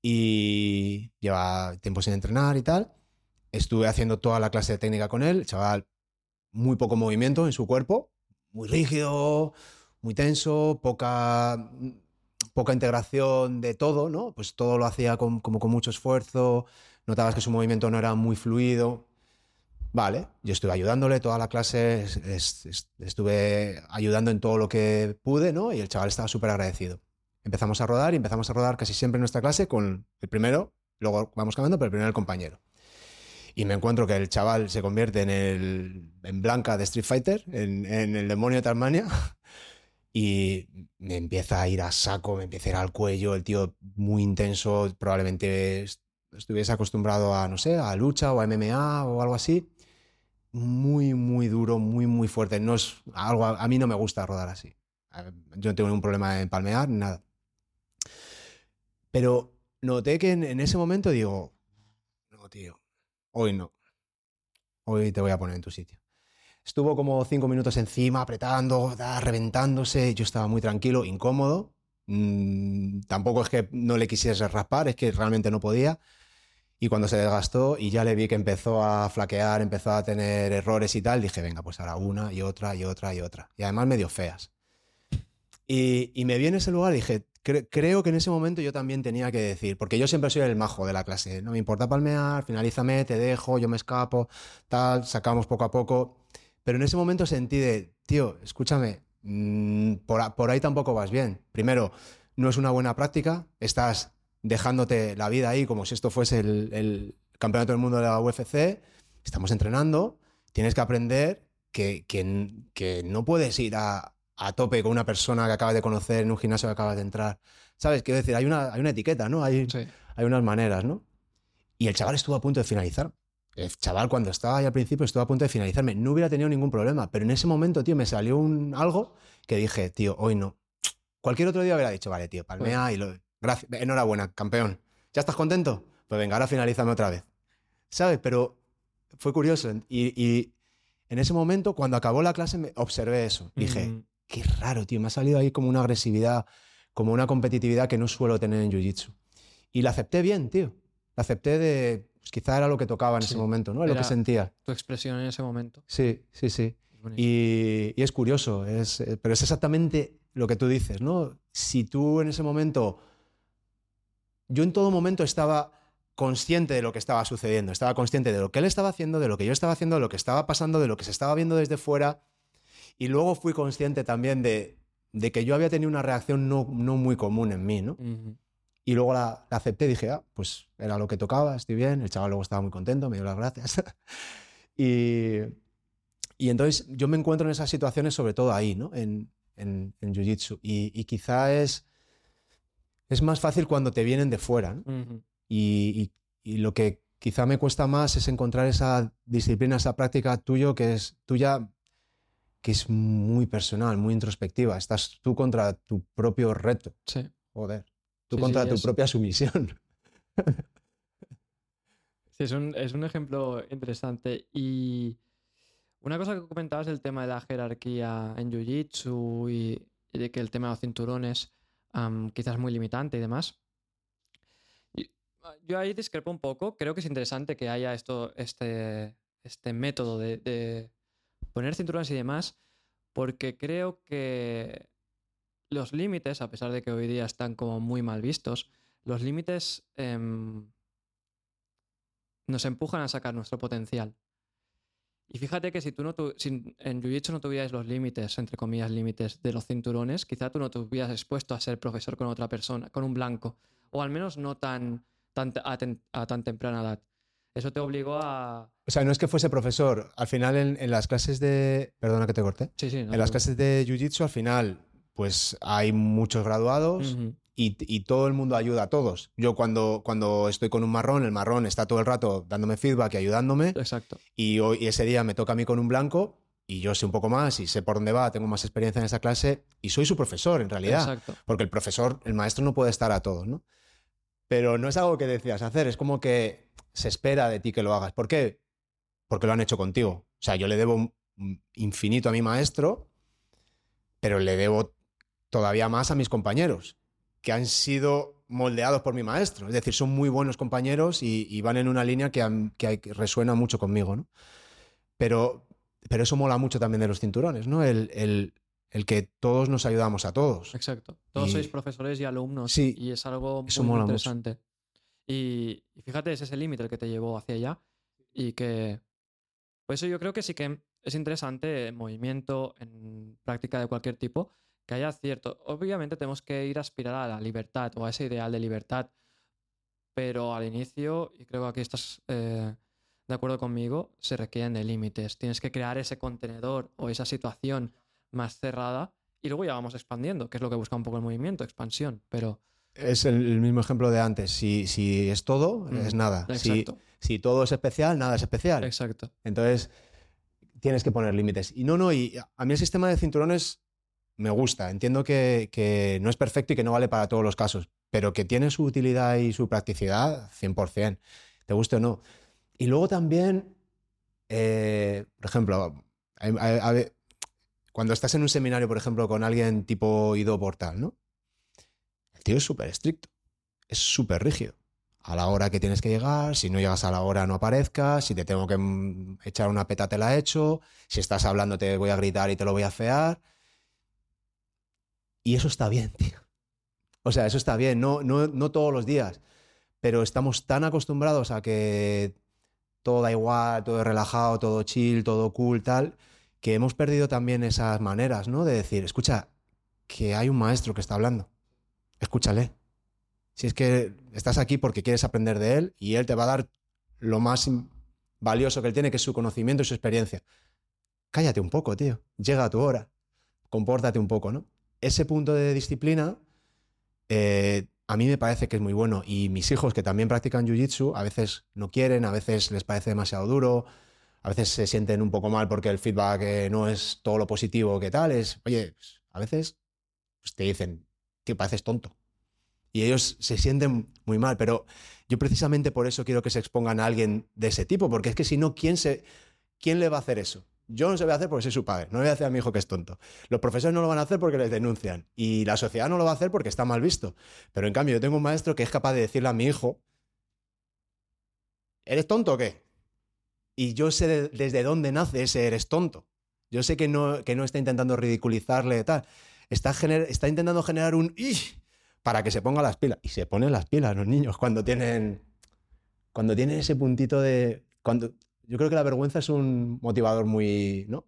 Y lleva tiempo sin entrenar y tal. Estuve haciendo toda la clase de técnica con él, chaval, muy poco movimiento en su cuerpo, muy rígido, muy tenso, poca, poca integración de todo, ¿no? Pues todo lo hacía como con mucho esfuerzo, notabas que su movimiento no era muy fluido. Vale, yo estuve ayudándole toda la clase, estuve ayudando en todo lo que pude, ¿no? Y el chaval estaba súper agradecido. Empezamos a rodar y empezamos a rodar casi siempre en nuestra clase con el primero, luego vamos cambiando, pero el primero el compañero y me encuentro que el chaval se convierte en, el, en Blanca de Street Fighter, en, el demonio de Tasmania, y me empieza a ir a saco, me empieza a ir al cuello, el tío muy intenso, probablemente estuviese acostumbrado a, no sé, a lucha o a MMA o algo así. Muy, muy duro, muy, muy fuerte. No es algo, a mí no me gusta rodar así. Yo no tengo ningún problema en palmear, nada. Pero noté que en ese momento digo, no, tío, Hoy no. Hoy te voy a poner en tu sitio. Estuvo como cinco minutos encima, apretando, reventándose. Yo estaba muy tranquilo, incómodo. Mm, tampoco es que no le quisiese raspar, es que realmente no podía. Y cuando se desgastó y ya le vi que empezó a flaquear, empezó a tener errores y tal, dije, venga, pues ahora una y otra y otra y otra. Y además medio feas. Y, y me vi en ese lugar y dije, creo que en ese momento yo también tenía que decir, porque yo siempre soy el majo de la clase, no me importa palmear, finalízame, te dejo, yo me escapo, tal, sacamos poco a poco. Pero en ese momento sentí de, tío, escúchame, mm, por, ahí tampoco vas bien. Primero, no es una buena práctica, estás dejándote la vida ahí como si esto fuese el, el campeonato del mundo de la UFC, estamos entrenando, tienes que aprender que, que no puedes ir a, a tope con una persona que acabas de conocer en un gimnasio que acabas de entrar. ¿Sabes? Quiero decir, hay una, hay una etiqueta, ¿no? Hay, hay unas maneras, ¿no? Y el chaval estuvo a punto de finalizar. El chaval, cuando estaba ahí al principio, estuvo a punto de finalizarme. No hubiera tenido ningún problema, pero en ese momento, tío, me salió un, algo que dije, tío, hoy no. Cualquier otro día hubiera dicho, vale, tío, palmea y lo. Gracias, enhorabuena, campeón. ¿Ya estás contento? Pues venga, ahora finalízame otra vez. ¿Sabes? Pero fue curioso. Y, en ese momento, cuando acabó la clase, me observé eso. Dije, qué raro, tío, me ha salido ahí como una agresividad, como una competitividad que no suelo tener en Jiu-Jitsu. Y la acepté bien, tío. La acepté de, pues quizá era lo que tocaba en ese momento, ¿no? Es lo que sentía. Tu expresión en ese momento. Sí, sí, sí. Y, es curioso, es, eh, pero es exactamente lo que tú dices, ¿no? Si tú en ese momento, yo en todo momento estaba consciente de lo que estaba sucediendo, estaba consciente de lo que él estaba haciendo, de lo que yo estaba haciendo, de lo que estaba pasando, de lo que se estaba viendo desde fuera, y luego fui consciente también de, de que yo había tenido una reacción no, no muy común en mí, ¿no? Y luego la, la acepté y dije, ah, pues era lo que tocaba, estoy bien. El chaval luego estaba muy contento, me dio las gracias. y, y entonces yo me encuentro en esas situaciones sobre todo ahí, ¿no? En, en, en Jiu-Jitsu. Y, y quizá es, es más fácil cuando te vienen de fuera, ¿no? Y, y- y lo que quizá me cuesta más es encontrar esa disciplina, esa práctica tuyo que es tuya, que es muy personal, muy introspectiva. Estás tú contra tu propio reto, Sí. joder. Tú Sí, contra sí, tu es- propia sumisión. Sí, es un, es un ejemplo interesante. Y una cosa que comentabas del tema de la jerarquía en Jiu-Jitsu y, y de que el tema de los cinturones quizás muy limitante y demás. Ah, yo ahí discrepo un poco. Creo que es interesante que haya esto, este, este método de, de poner cinturones y demás, porque creo que los límites, a pesar de que hoy día están como muy mal vistos, los límites em, nos empujan a sacar nuestro potencial. Y fíjate que si tú no tu- si en Jiu-Jitsu no tuvieras los límites, entre comillas, límites de los cinturones, quizá tú no te hubieras expuesto a ser profesor con otra persona, con un blanco, o al menos no tan, tan a, ten- a tan temprana edad. Eso te obligó a... O sea, no es que fuese profesor. Al final, en, en las clases de. Perdona que te corté. Sí, sí, no En las clases de Jiu-Jitsu, al final, pues hay muchos graduados Ujú, y, y todo el mundo ayuda a todos. Yo, cuando, cuando estoy con un marrón, el marrón está todo el rato dándome feedback y ayudándome. Exacto. Y, hoy, y ese día me toca a mí con un blanco y yo sé un poco más y sé por dónde va, tengo más experiencia en esa clase y soy su profesor, en realidad. Exacto. Porque el profesor, el maestro no puede estar a todos, ¿no? Pero no es algo que decías hacer, es como que se espera de ti que lo hagas. ¿Por qué? Porque lo han hecho contigo. O sea, yo le debo un- infinito a mi maestro, pero le debo todavía más a mis compañeros, que han sido moldeados por mi maestro. Es decir, son muy buenos compañeros y, y van en una línea que, que resuena mucho conmigo, ¿no? Pero, pero eso mola mucho también de los cinturones, ¿no? El, el- el que todos nos ayudamos a todos. Exacto. Todos Y- sois profesores y alumnos Sí, y es algo eso muy mola mucho. interesante. Y, y fíjate, ese es el límite el que te llevó hacia allá y que... Por eso yo creo que sí que es interesante en movimiento, en práctica de cualquier tipo, que haya cierto... Obviamente tenemos que ir a aspirar a la libertad o a ese ideal de libertad, pero al inicio, y creo que aquí estás eh, de acuerdo conmigo, se requieren de límites. Tienes que crear ese contenedor o esa situación más cerrada y luego ya vamos expandiendo, que es lo que busca un poco el movimiento, expansión. Pero Es el, mismo ejemplo de antes. Si, si es todo, Mm, es nada. Si, si todo es especial, nada es especial. exacto. Entonces, tienes que poner límites. Y no, no, y a mí el sistema de cinturones me gusta. Entiendo que, que no es perfecto y que no vale para todos los casos, pero que tiene su utilidad y su practicidad 100%, te guste o no. Y luego también, eh, por ejemplo, cuando estás en un seminario, por ejemplo, con alguien tipo Ido Portal, ¿no? El tío es súper estricto, es súper rígido. A la hora que tienes que llegar, si no llegas a la hora no aparezcas, si te tengo que mm, echar una peta te la echo, si estás hablando te voy a gritar y te lo voy a fear. Y eso está bien, tío. O sea, eso está bien, no, no, no todos los días, pero estamos tan acostumbrados a que todo da igual, todo es relajado, todo chill, todo cool, tal, que hemos perdido también esas maneras, ¿no? De decir, escucha, que hay un maestro que está hablando, escúchale. Si es que estás aquí porque quieres aprender de él y él te va a dar lo más valioso que él tiene, que es su conocimiento y su experiencia. Cállate un poco, tío. Llega a tu hora. Compórtate un poco, ¿no? Ese punto de disciplina eh, a mí me parece que es muy bueno. Y mis hijos que también practican Jiu-Jitsu, a veces no quieren, a veces les parece demasiado duro, a veces se sienten un poco mal porque el feedback eh, no es todo lo positivo que tal. Es, oye, pues, a veces pues, te dicen que pareces tonto. Y ellos se sienten muy mal, pero yo precisamente por eso quiero que se expongan a alguien de ese tipo, porque es que si no, ¿quién, se, ¿quién le va a hacer eso? Yo no se voy a hacer porque soy su padre, no le voy a hacer a mi hijo que es tonto. Los profesores no lo van a hacer porque les denuncian y la sociedad no lo va a hacer porque está mal visto. Pero en cambio yo tengo un maestro que es capaz de decirle a mi hijo, ¿eres tonto o qué? Y yo sé de- desde dónde nace ese eres tonto. Yo sé que no, que no está intentando ridiculizarle tal. está, está intentando generar un "Ih", para que se ponga las pilas. Y se ponen las pilas los niños cuando tienen, cuando tienen ese puntito de... Cuando, yo creo que la vergüenza es un motivador muy, ¿no?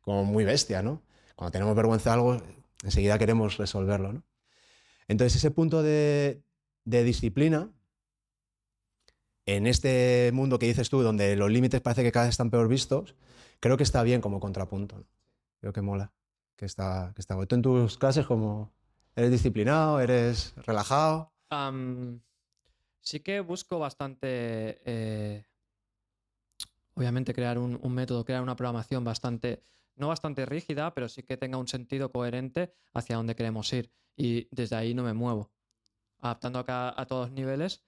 Como muy bestia, ¿no? Cuando tenemos vergüenza de algo, enseguida queremos resolverlo, ¿no? Entonces ese punto de, de disciplina, en este mundo que dices tú, donde los límites parece que cada vez están peor vistos, creo que está bien como contrapunto. Creo que mola, que está, que está. Tú en tus clases como eres disciplinado, eres relajado. Sí que busco bastante, eh, obviamente, crear un, un método, crear una programación bastante, no bastante rígida, pero sí que tenga un sentido coherente hacia dónde queremos ir. Y desde ahí no me muevo, adaptando acá a todos los niveles,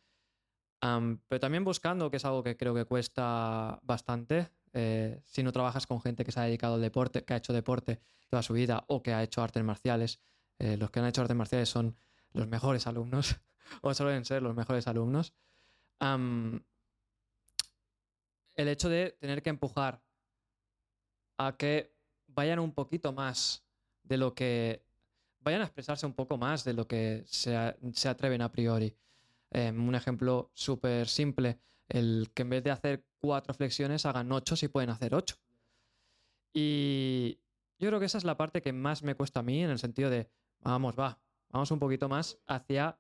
pero también buscando, que es algo que creo que cuesta bastante, eh, si no trabajas con gente que se ha dedicado al deporte, que ha hecho deporte toda su vida o que ha hecho artes marciales. eh, los que han hecho artes marciales son los mejores alumnos o suelen ser los mejores alumnos. El hecho de tener que empujar a que vayan un poquito más de lo que. vayan a expresarse un poco más de lo que se, se atreven a priori. Em, un ejemplo súper simple: el que en vez de hacer cuatro flexiones hagan ocho si pueden hacer ocho. Y yo creo que esa es la parte que más me cuesta a mí en el sentido de, vamos, va, vamos un poquito más hacia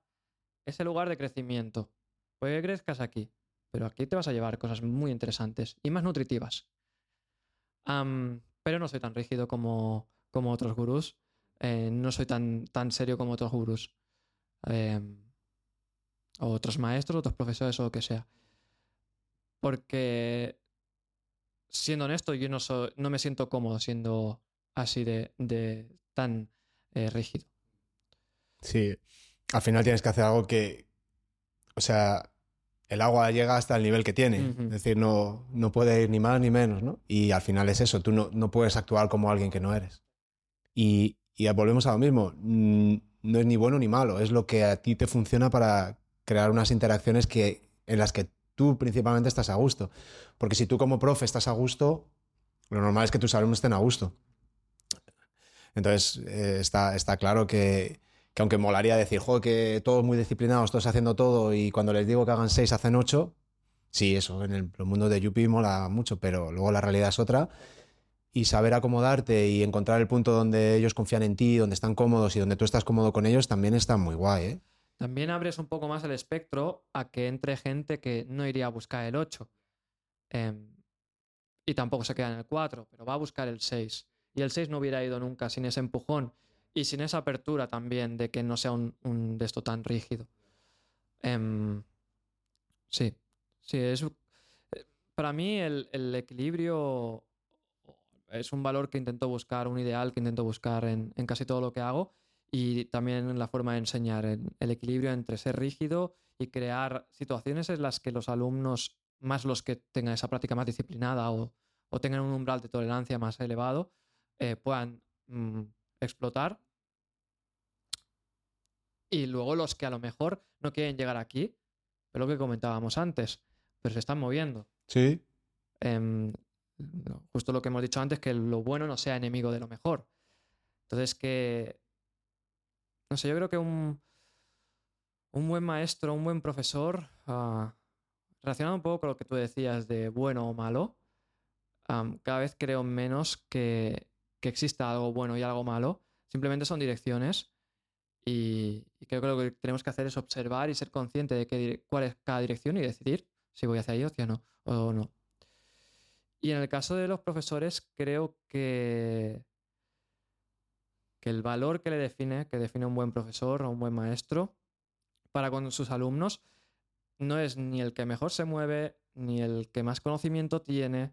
ese lugar de crecimiento. Puede que crezcas aquí, pero aquí te vas a llevar cosas muy interesantes y más nutritivas. Pero no soy tan rígido como, otros gurús. eh, no soy tan, tan serio como otros gurús. em, o otros maestros, otros profesores o lo que sea. Porque, siendo honesto, yo no, no me siento cómodo siendo así de, de tan eh, rígido. Sí, al final tienes que hacer algo que, o sea, el agua llega hasta el nivel que tiene, es decir, no, no puede ir ni más ni menos, ¿no? Y al final es eso, tú no, no puedes actuar como alguien que no eres. Y, y volvemos a lo mismo, mm, no es ni bueno ni malo, es lo que a ti te funciona para crear unas interacciones que, en las que tú principalmente estás a gusto. Porque si tú como profe estás a gusto, lo normal es que tus alumnos estén a gusto. Entonces, eh, está, está claro que, que aunque molaría decir, joder, que todos muy disciplinados, todos haciendo todo, y cuando les digo que hagan seis, hacen ocho, sí, eso, en el, mundo de Yupi mola mucho, pero luego la realidad es otra. Y saber acomodarte y encontrar el punto donde ellos confían en ti, donde están cómodos y donde tú estás cómodo con ellos, también está muy guay, ¿eh? También abres un poco más el espectro a que entre gente que no iría a buscar el 8. em, y tampoco se queda en el 4, pero va a buscar el 6. Y el 6 no hubiera ido nunca sin ese empujón y sin esa apertura también de que no sea un, un de esto tan rígido. Em, sí, sí, es, eh, para mí el, el equilibrio es un valor que intento buscar, un ideal que intento buscar en, en casi todo lo que hago y también en la forma de enseñar, en el equilibrio entre ser rígido y crear situaciones en las que los alumnos, más los que tengan esa práctica más disciplinada o, o tengan un umbral de tolerancia más elevado, eh, puedan mm, explotar. Y luego los que a lo mejor no quieren llegar aquí, es lo que comentábamos antes, pero se están moviendo. Sí. Em, justo lo que hemos dicho antes, que lo bueno no sea enemigo de lo mejor. Entonces que, no sé, yo creo que un, un buen maestro, un buen profesor, ah, relacionado un poco con lo que tú decías de bueno o malo, cada vez creo menos que, que exista algo bueno y algo malo. Simplemente son direcciones y, creo que lo que tenemos que hacer es observar y ser consciente de qué cuál es cada dirección y decidir si voy hacia ahí o hacia no, o no. Y en el caso de los profesores, creo que, que el valor que le define, que define un buen profesor o un buen maestro para con sus alumnos, no es ni el que mejor se mueve, ni el que más conocimiento tiene.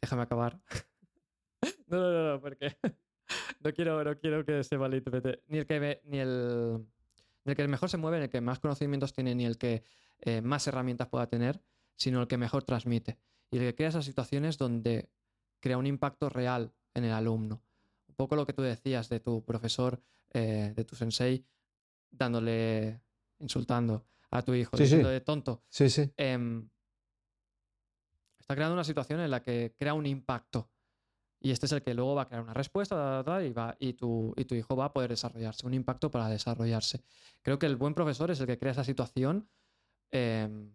Déjame acabar. no, no, no, no, porque no quiero, no quiero que se malinterprete. Ni el que ni el, ni el que mejor se mueve, ni el que más conocimientos tiene, ni el que eh, más herramientas pueda tener, sino el que mejor transmite. Y el que crea esas situaciones donde crea un impacto real en el alumno. Un poco lo que tú decías de tu profesor, eh, de tu sensei, dándole, insultando a tu hijo, Sí, sí. diciendo de tonto. Sí, sí. Em, está creando una situación en la que crea un impacto Y este es el que luego va a crear una respuesta y, va, y, tu, y tu hijo va a poder desarrollarse, un impacto para desarrollarse. Creo que el buen profesor es el que crea esa situación em,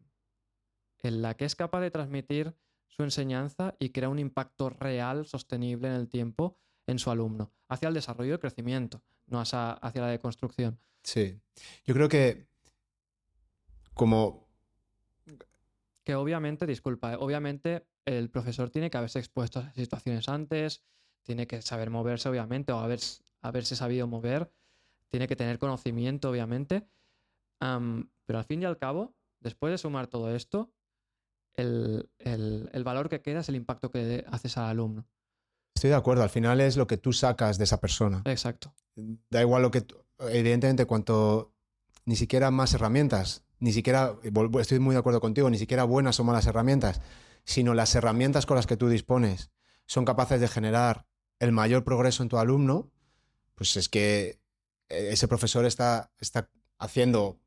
en la que es capaz de transmitir su enseñanza y crea un impacto real, sostenible en el tiempo en su alumno, hacia el desarrollo y el crecimiento, no hacia, hacia la deconstrucción. Sí, yo creo que como... Que obviamente, disculpa, obviamente el profesor tiene que haberse expuesto a situaciones antes, tiene que saber moverse, obviamente, o haber, haberse sabido mover, tiene que tener conocimiento, obviamente. pero al fin y al cabo, después de sumar todo esto, el, valor que queda es el impacto que haces al alumno. Estoy de acuerdo, al final es lo que tú sacas de esa persona. Exacto. Da igual lo que... Evidentemente, cuanto ni siquiera más herramientas, ni siquiera, estoy muy de acuerdo contigo, ni siquiera buenas o malas herramientas, sino las herramientas con las que tú dispones son capaces de generar el mayor progreso en tu alumno, pues es que eh, ese profesor está, está haciendo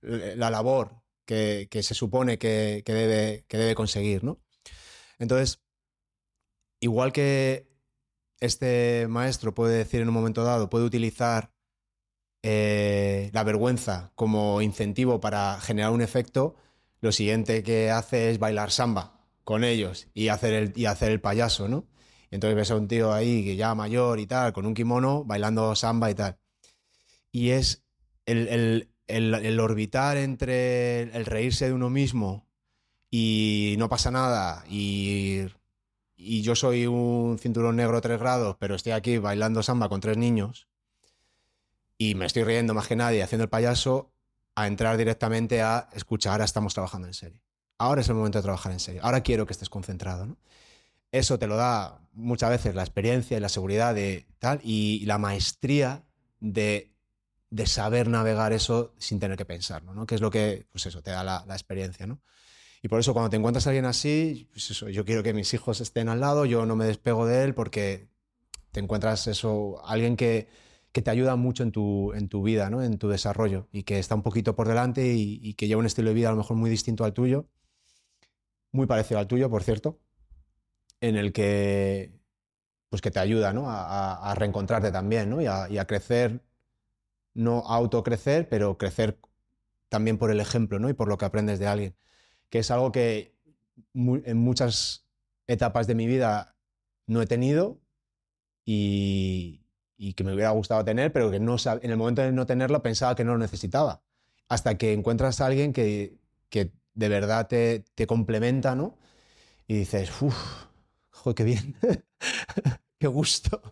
la labor que, se supone que, debe, que debe conseguir, ¿no? Entonces, igual que este maestro puede decir en un momento dado, puede utilizar eh, la vergüenza como incentivo para generar un efecto, lo siguiente que hace es bailar samba con ellos y hacer el, y hacer el payaso, ¿no? entonces ves a un tío ahí que ya mayor y tal, con un kimono, bailando samba y tal. Y es el, orbitar entre el reírse de uno mismo y no pasa nada y, y yo soy un cinturón negro tres grados, pero estoy aquí bailando samba con tres niños y me estoy riendo más que nadie haciendo el payaso, a entrar directamente a escuchar, ahora estamos trabajando en serie ahora es el momento de trabajar en serio, ahora quiero que estés concentrado. Eso te lo da muchas veces la experiencia y la seguridad de tal y la maestría de, saber navegar eso sin tener que pensarlo, ¿no? que es lo que, pues eso, te da la, experiencia. ¿no? Y por eso cuando te encuentras a alguien así, pues eso, yo quiero que mis hijos estén al lado, yo no me despego de él porque te encuentras eso, alguien que, que te ayuda mucho en tu, en tu vida, ¿no? en tu desarrollo y que está un poquito por delante y, y, que lleva un estilo de vida a lo mejor muy distinto al tuyo muy parecido al tuyo, por cierto, en el que, pues que te ayuda ¿no? a, reencontrarte también ¿no? y, a, crecer, no autocrecer, pero crecer también por el ejemplo ¿no? y por lo que aprendes de alguien, que es algo que en muchas etapas de mi vida no he tenido y, que me hubiera gustado tener, pero que no, en el momento de no tenerlo pensaba que no lo necesitaba. Hasta que encuentras a alguien que, que de verdad te, complementa, ¿no? Y dices, uff, joder, qué bien, qué gusto.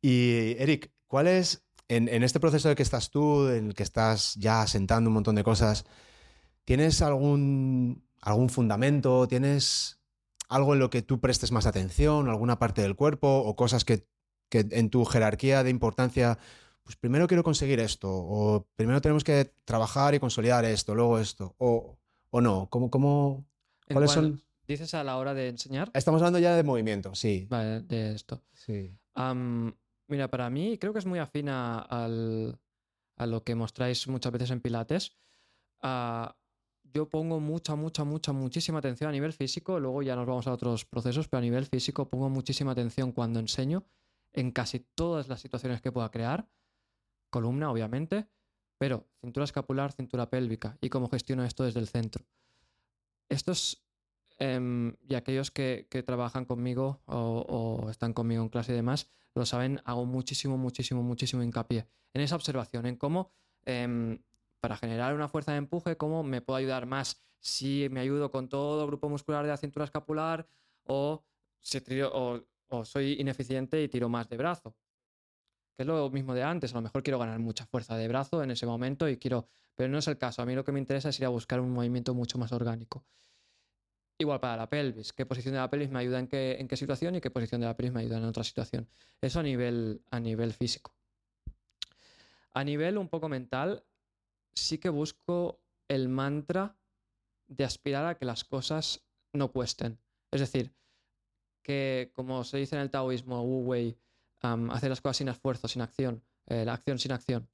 y Eric, ¿cuál es, en, este proceso de que estás tú, en el que estás ya asentando un montón de cosas, ¿tienes algún, algún fundamento? ¿Tienes algo en lo que tú prestes más atención, alguna parte del cuerpo o cosas que, que en tu jerarquía de importancia pues primero quiero conseguir esto, o primero tenemos que trabajar y consolidar esto, luego esto, o, o no, ¿cómo, cómo, cuáles son? ¿Dices a la hora de enseñar? Estamos hablando ya de movimiento, sí. Vale, de esto. Sí. mira, para mí creo que es muy afina al, a lo que mostráis muchas veces en Pilates. Ah, yo pongo mucha, mucha, mucha, muchísima atención a nivel físico, luego ya nos vamos a otros procesos, pero a nivel físico pongo muchísima atención cuando enseño en casi todas las situaciones que pueda crear columna, obviamente, pero cintura escapular, cintura pélvica y cómo gestiono esto desde el centro. Estos em, y aquellos que, trabajan conmigo o, están conmigo en clase y demás, lo saben, hago muchísimo, muchísimo, muchísimo hincapié en esa observación, en cómo em, para generar una fuerza de empuje, cómo me puedo ayudar más si me ayudo con todo grupo muscular de la cintura escapular o, o soy ineficiente y tiro más de brazo que es lo mismo de antes. A lo mejor quiero ganar mucha fuerza de brazo en ese momento y quiero, pero no es el caso. A mí lo que me interesa es ir a buscar un movimiento mucho más orgánico. Igual para la pelvis, qué posición de la pelvis me ayuda en qué, en qué situación y qué posición de la pelvis me ayuda en otra situación. Eso a nivel, a nivel físico. A nivel un poco mental, sí que busco el mantra de aspirar a que las cosas no cuesten. Es decir, que como se dice en el taoísmo, Wu Wei, hacer las cosas sin esfuerzo, sin acción, eh, la acción sin acción.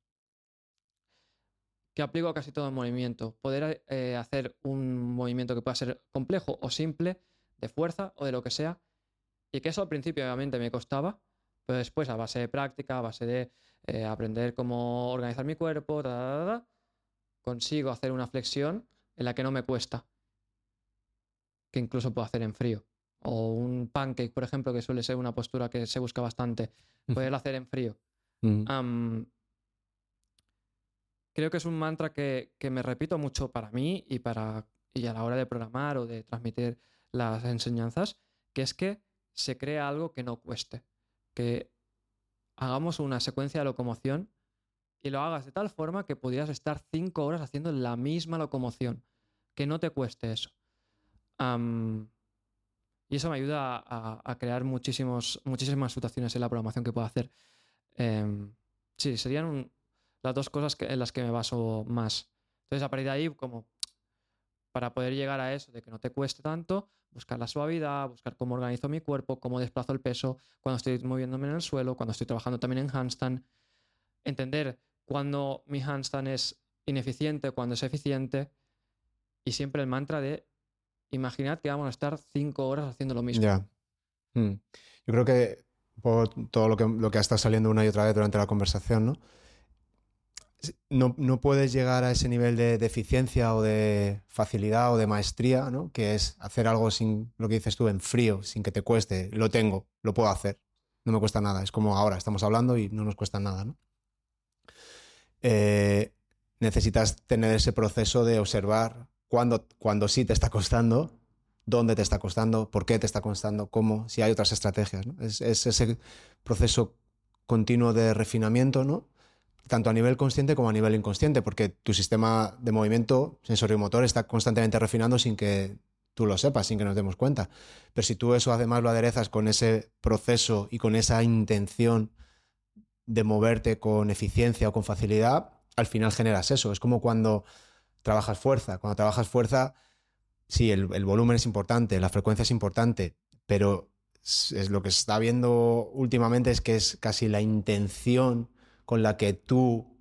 Que aplico a casi todo el movimiento. Poder eh, hacer un movimiento que pueda ser complejo o simple, de fuerza o de lo que sea, Y que eso al principio obviamente me costaba, pero después a base de práctica, a base de eh, aprender cómo organizar mi cuerpo, consigo hacer una flexión en la que no me cuesta, que incluso puedo hacer en frío. O un pancake, por ejemplo, que suele ser una postura que se busca bastante, poderlo hacer en frío. Mm. creo que es un mantra que, que, me repito mucho para mí y, para, y a la hora de programar o de transmitir las enseñanzas, que es que se crea algo que no cueste. Que hagamos una secuencia de locomoción y lo hagas de tal forma que pudieras estar cinco horas haciendo la misma locomoción. Que no te cueste eso. Y eso me ayuda a, crear muchísimos, muchísimas situaciones en la programación que puedo hacer. Em, sí, serían las dos cosas en las que me baso más. Entonces, a partir de ahí, como para poder llegar a eso, de que no te cueste tanto, buscar la suavidad, buscar cómo organizo mi cuerpo, cómo desplazo el peso cuando estoy moviéndome en el suelo, cuando estoy trabajando también en handstand, entender cuando mi handstand es ineficiente, cuando es eficiente, y siempre el mantra de imaginad que vamos a estar cinco horas haciendo lo mismo. Ya. Hmm. Yo creo que por todo lo que, ha estado saliendo una y otra vez durante la conversación, ¿no? no, puedes llegar a ese nivel de, eficiencia o de facilidad o de maestría, ¿no? que es hacer algo sin lo que dices tú, en frío, sin que te cueste. Lo tengo, lo puedo hacer, no me cuesta nada. Es como ahora, estamos hablando y no nos cuesta nada. ¿no? Eh, necesitas tener ese proceso de observar cuando, cuando sí te está costando, dónde te está costando, por qué te está costando, cómo, si hay otras estrategias. Es, es ese proceso continuo de refinamiento, ¿no? tanto a nivel consciente como a nivel inconsciente, porque tu sistema de movimiento sensoriomotor está constantemente refinando sin que tú lo sepas, sin que nos demos cuenta. Pero si tú eso además lo aderezas con ese proceso y con esa intención de moverte con eficiencia o con facilidad, al final generas eso. Es como cuando trabajas fuerza. Cuando trabajas fuerza, sí, el, volumen es importante, la frecuencia es importante, pero es, lo que se está viendo últimamente es que es casi la intención con la que tú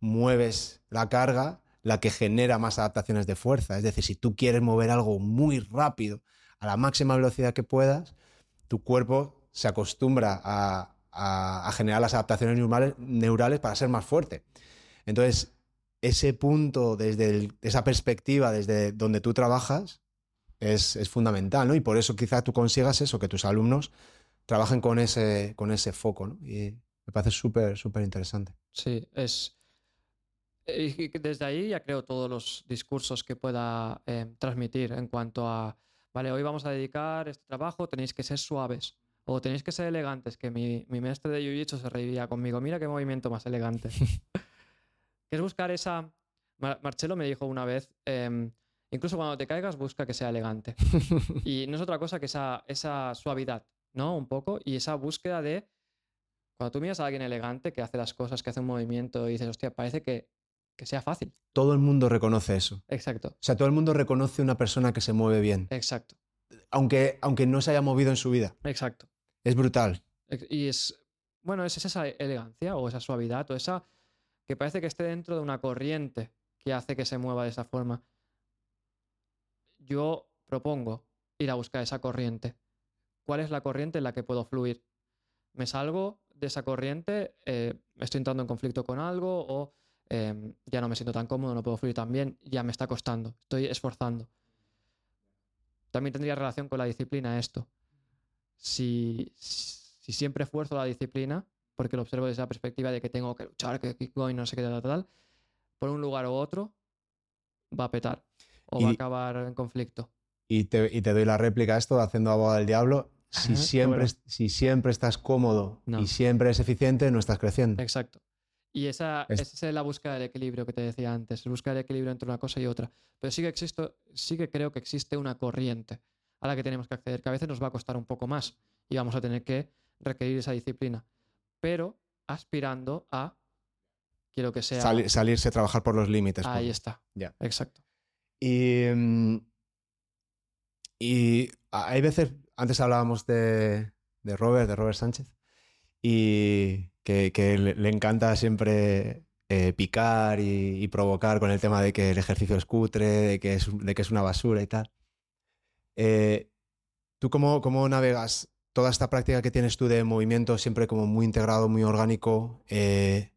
mueves la carga la que genera más adaptaciones de fuerza. Es decir, si tú quieres mover algo muy rápido a la máxima velocidad que puedas, tu cuerpo se acostumbra a, generar las adaptaciones neurales, para ser más fuerte. Entonces, ese punto, desde esa perspectiva, desde donde tú trabajas, es, fundamental, ¿no? Y por eso quizá tú consigas eso, que tus alumnos trabajen con ese, con ese foco, ¿no? Me parece súper, súper interesante. Sí, es... Y desde ahí ya creo todos los discursos que pueda eh, transmitir en cuanto a, vale, hoy vamos a dedicar este trabajo, tenéis que ser suaves o tenéis que ser elegantes, que mi, mi maestre de Jiu-Jitsu se reiría conmigo, mira qué movimiento más elegante. que es buscar esa... Marcelo me dijo una vez, em, incluso cuando te caigas busca que sea elegante. y no es otra cosa que esa, esa suavidad, ¿no? Un poco, y esa búsqueda de cuando tú miras a alguien elegante que hace las cosas, que hace un movimiento y dices, hostia, parece que, sea fácil. Todo el mundo reconoce eso. Exacto. O sea, todo el mundo reconoce una persona que se mueve bien. Exacto. Aunque, aunque no se haya movido en su vida. Exacto. Es brutal. Y es, bueno, es esa elegancia o esa suavidad o esa que parece que esté dentro de una corriente que hace que se mueva de esa forma. Yo propongo ir a buscar esa corriente. ¿Cuál es la corriente en la que puedo fluir? Me salgo de esa corriente, eh, estoy entrando en conflicto con algo o em, ya no me siento tan cómodo, no puedo fluir tan bien, ya me está costando, estoy esforzando. También tendría relación con la disciplina esto. Si, si siempre esfuerzo la disciplina, porque lo observo desde la perspectiva de que tengo que luchar, que y no sé qué, tal, tal, por un lugar u otro, va a petar o va a acabar en conflicto. Y te, y te doy la réplica a esto, haciendo abogado del diablo si, siempre, si siempre estás cómodo y siempre es eficiente, no estás creciendo. Exacto. Y esa es... la búsqueda del equilibrio que te decía antes, buscar el equilibrio entre una cosa y otra. Pero sí que, existo, sí que creo que existe una corriente a la que tenemos que acceder, que a veces nos va a costar un poco más y vamos a tener que requerir esa disciplina. Pero aspirando a, quiero que sea... salirse a trabajar por los límites. Ahí está. Ya. Exacto. Y, mm, y hay veces, antes hablábamos de, Robert, de Robert Sánchez, y que, le, encanta siempre eh, picar y, provocar con el tema de que el ejercicio es cutre, de que es, de que es una basura y tal. Eh, ¿Tú cómo, cómo navegas toda esta práctica que tienes tú de movimiento siempre como muy integrado, muy orgánico, eh,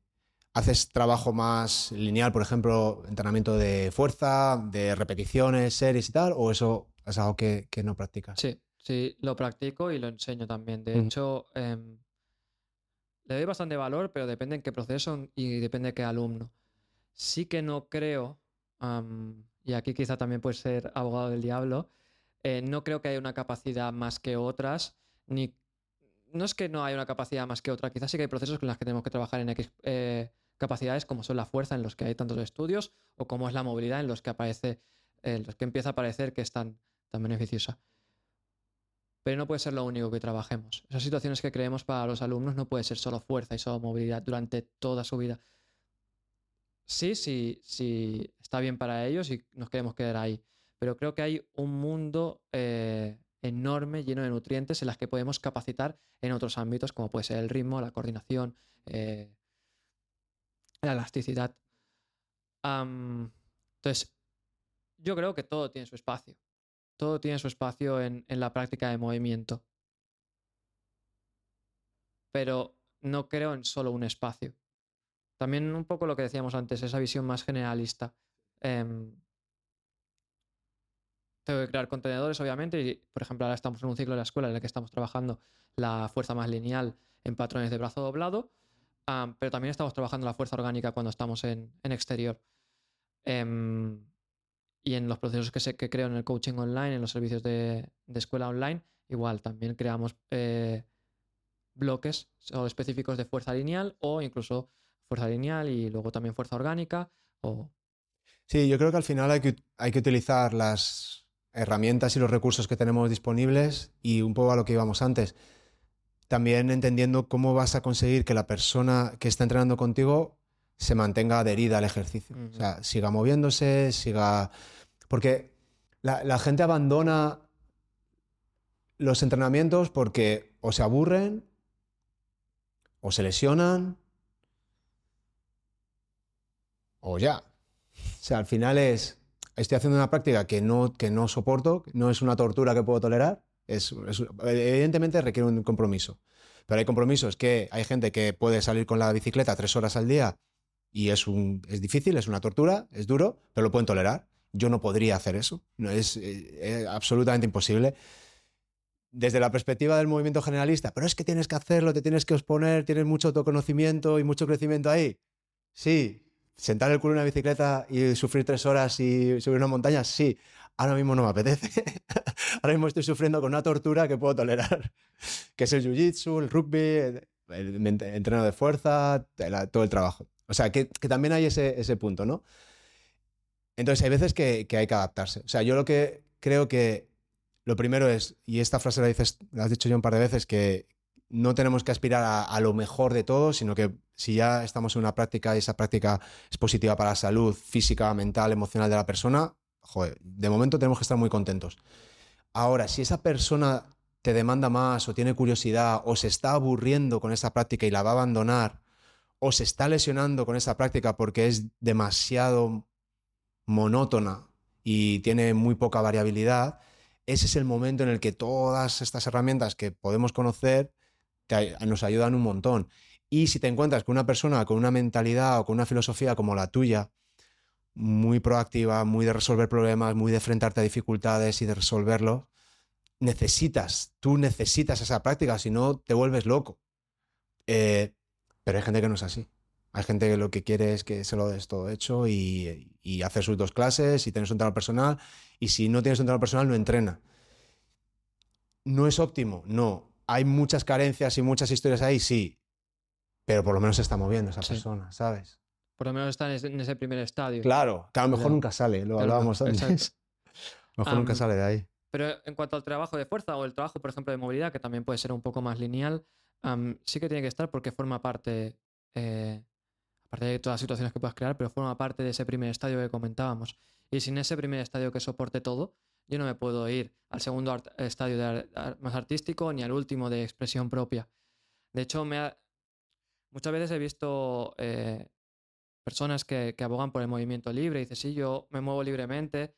¿haces trabajo más lineal, por ejemplo, entrenamiento de fuerza, de repeticiones, series y tal? ¿O eso es algo que, no practicas? Sí, sí, lo practico y lo enseño también. De hecho, em, le doy bastante valor, pero depende en qué proceso y depende de qué alumno. Sí que no creo, y aquí quizá también puede ser abogado del diablo, eh, no creo que haya una capacidad más que otras No es que no haya una capacidad más que otra, quizás sí que hay procesos con los que tenemos que trabajar en X eh, capacidades, como son la fuerza, en los que hay tantos estudios, o como es la movilidad, en los que aparece, en los que empieza a parecer que es tan, tan beneficiosa. Pero no puede ser lo único que trabajemos. Esas situaciones que creemos para los alumnos no puede ser solo fuerza y solo movilidad durante toda su vida. Sí, sí, sí, está bien para ellos y nos queremos quedar ahí. Pero creo que hay un mundo eh, enorme, lleno de nutrientes, en las que podemos capacitar en otros ámbitos, como puede ser el ritmo, la coordinación, eh, la elasticidad. entonces, yo creo que todo tiene su espacio. Todo tiene su espacio en, en la práctica de movimiento. Pero no creo en solo un espacio. También un poco lo que decíamos antes, esa visión más generalista. Em, tengo que crear contenedores, obviamente, y por ejemplo ahora estamos en un ciclo de la escuela en el que estamos trabajando la fuerza más lineal en patrones de brazo doblado, pero también estamos trabajando la fuerza orgánica cuando estamos en, exterior. Em, y en los procesos que, se, que creo en el coaching online, en los servicios de, escuela online, igual también creamos eh, bloques específicos de fuerza lineal o incluso fuerza lineal y luego también fuerza orgánica. O... Sí, yo creo que al final hay que, hay que utilizar las, herramientas y los recursos que tenemos disponibles y un poco a lo que íbamos antes. También entendiendo cómo vas a conseguir que la persona que está entrenando contigo se mantenga adherida al ejercicio. O sea, siga moviéndose, siga... Porque la, gente abandona los entrenamientos porque o se aburren o se lesionan o ya. O sea, al final es estoy haciendo una práctica que no, que no soporto, no es una tortura que puedo tolerar, es, evidentemente requiere un compromiso. Pero hay compromisos que hay gente que puede salir con la bicicleta tres horas al día y es, es difícil, es una tortura, es duro, pero lo pueden tolerar. Yo no podría hacer eso, no, es, es absolutamente imposible desde la perspectiva del movimiento generalista, pero es que tienes que hacerlo, te tienes que exponer, tienes mucho autoconocimiento y mucho crecimiento ahí. Sí, sentar el culo en una bicicleta y sufrir tres horas y subir una montaña, sí. Ahora mismo no me apetece. Ahora mismo estoy sufriendo con una tortura que puedo tolerar, que es el jiu-jitsu, el rugby, el, entreno de fuerza, todo el trabajo. O sea, que, también hay ese, ese, punto, ¿no? Entonces hay veces que, que, hay que adaptarse. O sea, yo lo que creo que lo primero es, y esta frase la, dices, la has dicho yo un par de veces, que, no tenemos que aspirar a, lo mejor de todo, sino que si ya estamos en una práctica y esa práctica es positiva para la salud física, mental, emocional de la persona, joder, de momento tenemos que estar muy contentos. Ahora, si esa persona te demanda más o tiene curiosidad o se está aburriendo con esa práctica y la va a abandonar o se está lesionando con esa práctica porque es demasiado monótona y tiene muy poca variabilidad, ese es el momento en el que todas estas herramientas que podemos conocer nos ayudan un montón. Y si te encuentras con una persona con una mentalidad o con una filosofía como la tuya, muy proactiva, muy de resolver problemas, muy de enfrentarte a dificultades y de resolverlo, necesitas, tú necesitas esa práctica, si no te vuelves loco. Eh, pero hay gente que no es así. Hay gente que lo que quiere es que se lo des todo hecho y, y hacer sus dos clases y tener su entrenador personal. Y si no tienes un entrenador personal, no entrena. ¿No es óptimo? No hay muchas carencias y muchas historias ahí, sí, pero por lo menos se está moviendo esa persona, ¿sabes? Por lo menos está en ese primer estadio. Claro, que a lo mejor nunca sale, lo hablábamos antes. a lo mejor nunca sale de ahí. Pero en cuanto al trabajo de fuerza o el trabajo, por ejemplo, de movilidad, que también puede ser un poco más lineal, sí que tiene que estar porque forma parte, eh, aparte de todas las situaciones que puedas crear, pero forma parte de ese primer estadio que comentábamos. Y sin ese primer estadio que soporte todo, yo no me puedo ir al segundo estadio más artístico ni al último de expresión propia. De hecho, me muchas veces he visto eh, personas que, abogan por el movimiento libre y dicen, sí, yo me muevo libremente.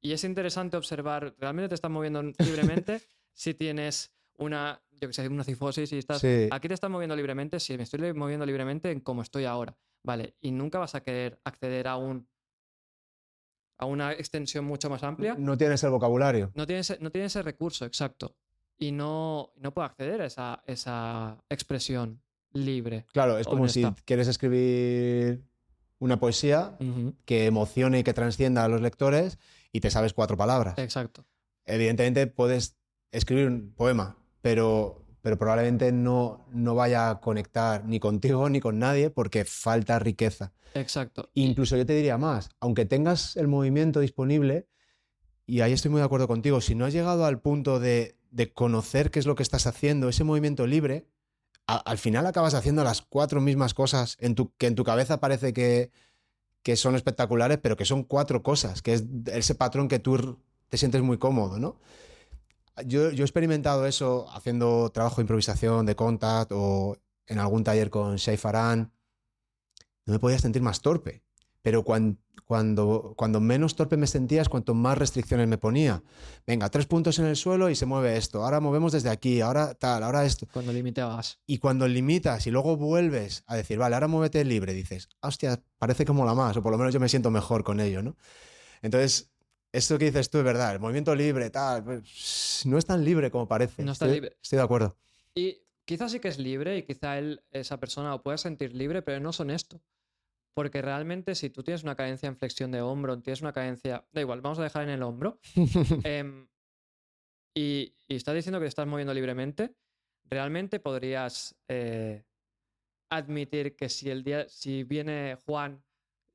Y es interesante observar, ¿realmente te estás moviendo libremente si tienes una, yo que sé, una cifosis y estás... Sí. Aquí te estás moviendo libremente, sí, me estoy moviendo libremente en cómo estoy ahora, ¿vale? Y nunca vas a querer acceder a un a una extensión mucho más amplia. No tienes el vocabulario. No tiene ese, no ese recurso, exacto. Y no, no puede acceder a esa, esa expresión libre. Claro, es como si quieres escribir una poesía que emocione y que transcienda a los lectores y te sabes cuatro palabras. Exacto. Evidentemente puedes escribir un poema, pero, pero probablemente no, no vaya a conectar ni contigo ni con nadie porque falta riqueza. Exacto. Incluso yo te diría más, aunque tengas el movimiento disponible, y ahí estoy muy de acuerdo contigo, si no has llegado al punto de, de conocer qué es lo que estás haciendo, ese movimiento libre, a- al final acabas haciendo las cuatro mismas cosas en tu, que en tu cabeza parece que, que son espectaculares, pero que son cuatro cosas, que es ese patrón que tú te sientes muy cómodo, ¿no? Yo, yo he experimentado eso haciendo trabajo de improvisación, de contact o en algún taller con Shai Faran. No me podía sentir más torpe. Pero cuan- cuando, cuando menos torpe me sentía es cuanto más restricciones me ponía. Venga, tres puntos en el suelo y se mueve esto. Ahora movemos desde aquí, ahora tal, ahora esto. Cuando limitabas. Y cuando limitas y luego vuelves a decir, vale, ahora muévete libre, dices, hostia, parece que mola más, o por lo menos yo me siento mejor con ello, ¿no? Entonces, esto que dices tú es verdad, el movimiento libre, tal, pues, no es tan libre como parece. No está estoy, libre. Estoy de acuerdo. Y quizás sí que es libre y quizá él, esa persona lo pueda sentir libre, pero no son esto. Porque realmente si tú tienes una cadencia en flexión de hombro, tienes una cadencia, da igual, vamos a dejar en el hombro, em, y, y estás diciendo que te estás moviendo libremente, realmente podrías eh, admitir que si el día, si viene Juan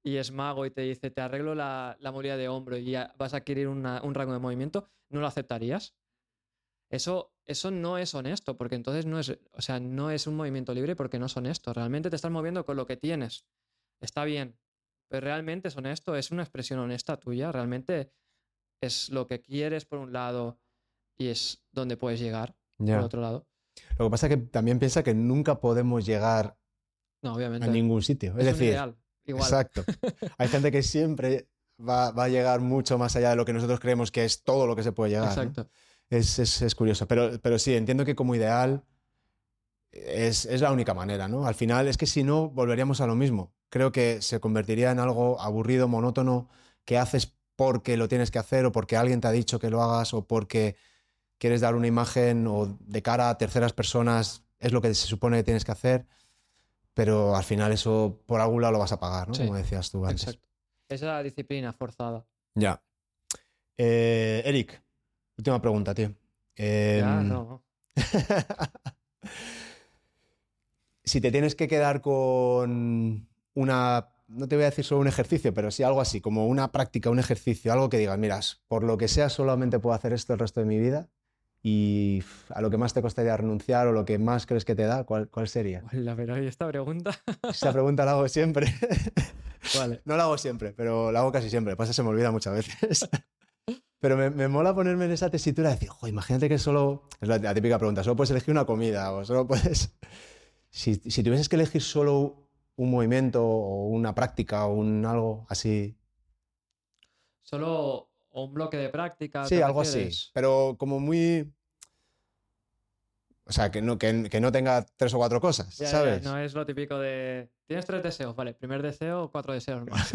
y es mago y te dice te arreglo la, la movilidad de hombro y ya vas a adquirir una- un rango de movimiento, ¿no lo aceptarías? Eso, eso no es honesto, porque entonces no es, o sea, no es un movimiento libre porque no es honesto. Realmente te estás moviendo con lo que tienes. Está bien, pero realmente es honesto, es una expresión honesta tuya, realmente es lo que quieres por un lado y es donde puedes llegar Ya. por otro lado. Lo que pasa es que también piensa que nunca podemos llegar No, obviamente. a ningún sitio. Es, es un decir, ideal, igual. exacto. Hay gente que siempre va, va a llegar mucho más allá de lo que nosotros creemos que es todo lo que se puede llegar. ¿no? Exacto. Es, es- es curioso, pero, pero sí, entiendo que como ideal es, es la única manera, ¿no? Al final es que si no, volveríamos a lo mismo. Creo que se convertiría en algo aburrido, monótono, que haces porque lo tienes que hacer o porque alguien te ha dicho que lo hagas o porque quieres dar una imagen o de cara a terceras personas es lo que se supone que tienes que hacer, pero al final eso por algún lado lo vas a pagar, ¿no? Sí, Como decías tú antes. Exacto. Esa disciplina forzada. Ya. Eh, Eric, última pregunta, tío. ya, Em, no. si te tienes que quedar con una, no te voy a decir solo un ejercicio, pero sí algo así, como una práctica, un ejercicio, algo que digas, miras, por lo que sea, solamente puedo hacer esto el resto de mi vida y a lo que más te costaría renunciar o lo que más crees que te da, ¿cuál, cuál sería? Hola, pero ¿y esta pregunta? Esa pregunta la hago siempre. vale. No la hago siempre, pero la hago casi siempre. Pasa, se me olvida muchas veces. Pero me, me mola ponerme en esa tesitura de decir, "Jo, imagínate que solo. Es la, la típica pregunta, solo puedes elegir una comida o solo puedes. Si, si tuvieses que elegir solo un movimiento o una práctica o un algo así. Solo o un bloque de práctica. Sí, ¿te algo así. Pero como muy. O sea, que no, que, que no tenga tres o cuatro cosas, Ya, ya, ¿sabes? no es lo típico de. Tienes tres deseos, vale. Primer deseo, cuatro deseos más.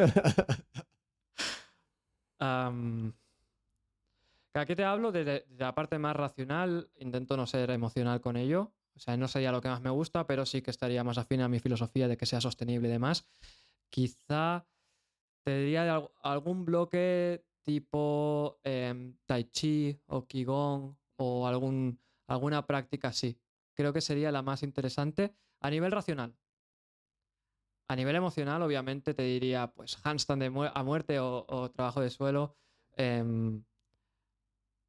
Aquí te hablo de, de la parte más racional, intento no ser emocional con ello, o sea, no sería lo que más me gusta, pero sí que estaría más afín a mi filosofía de que sea sostenible y demás. Quizá te diría de al- algún bloque tipo em, Tai Chi o Qigong o algún, alguna práctica así. Creo que sería la más interesante a nivel racional. A nivel emocional, obviamente, te diría, pues, handstand de mu- a muerte o, o trabajo de suelo. em,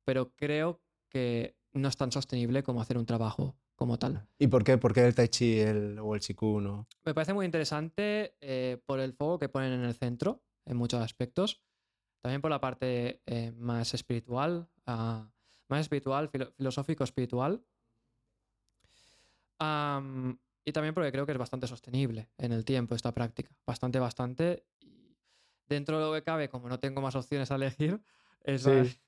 pero creo que no es tan sostenible como hacer un trabajo como tal. ¿Y por qué? ¿Por qué el tai chi el- o el chikun? o- Me parece muy interesante eh, por el fuego que ponen en el centro, en muchos aspectos. También por la parte eh, más espiritual, ah, más espiritual, filo- filosófico espiritual. Am, y también porque creo que es bastante sostenible en el tiempo esta práctica. Bastante, bastante. Y dentro de lo que cabe, como no tengo más opciones a elegir, es Sí.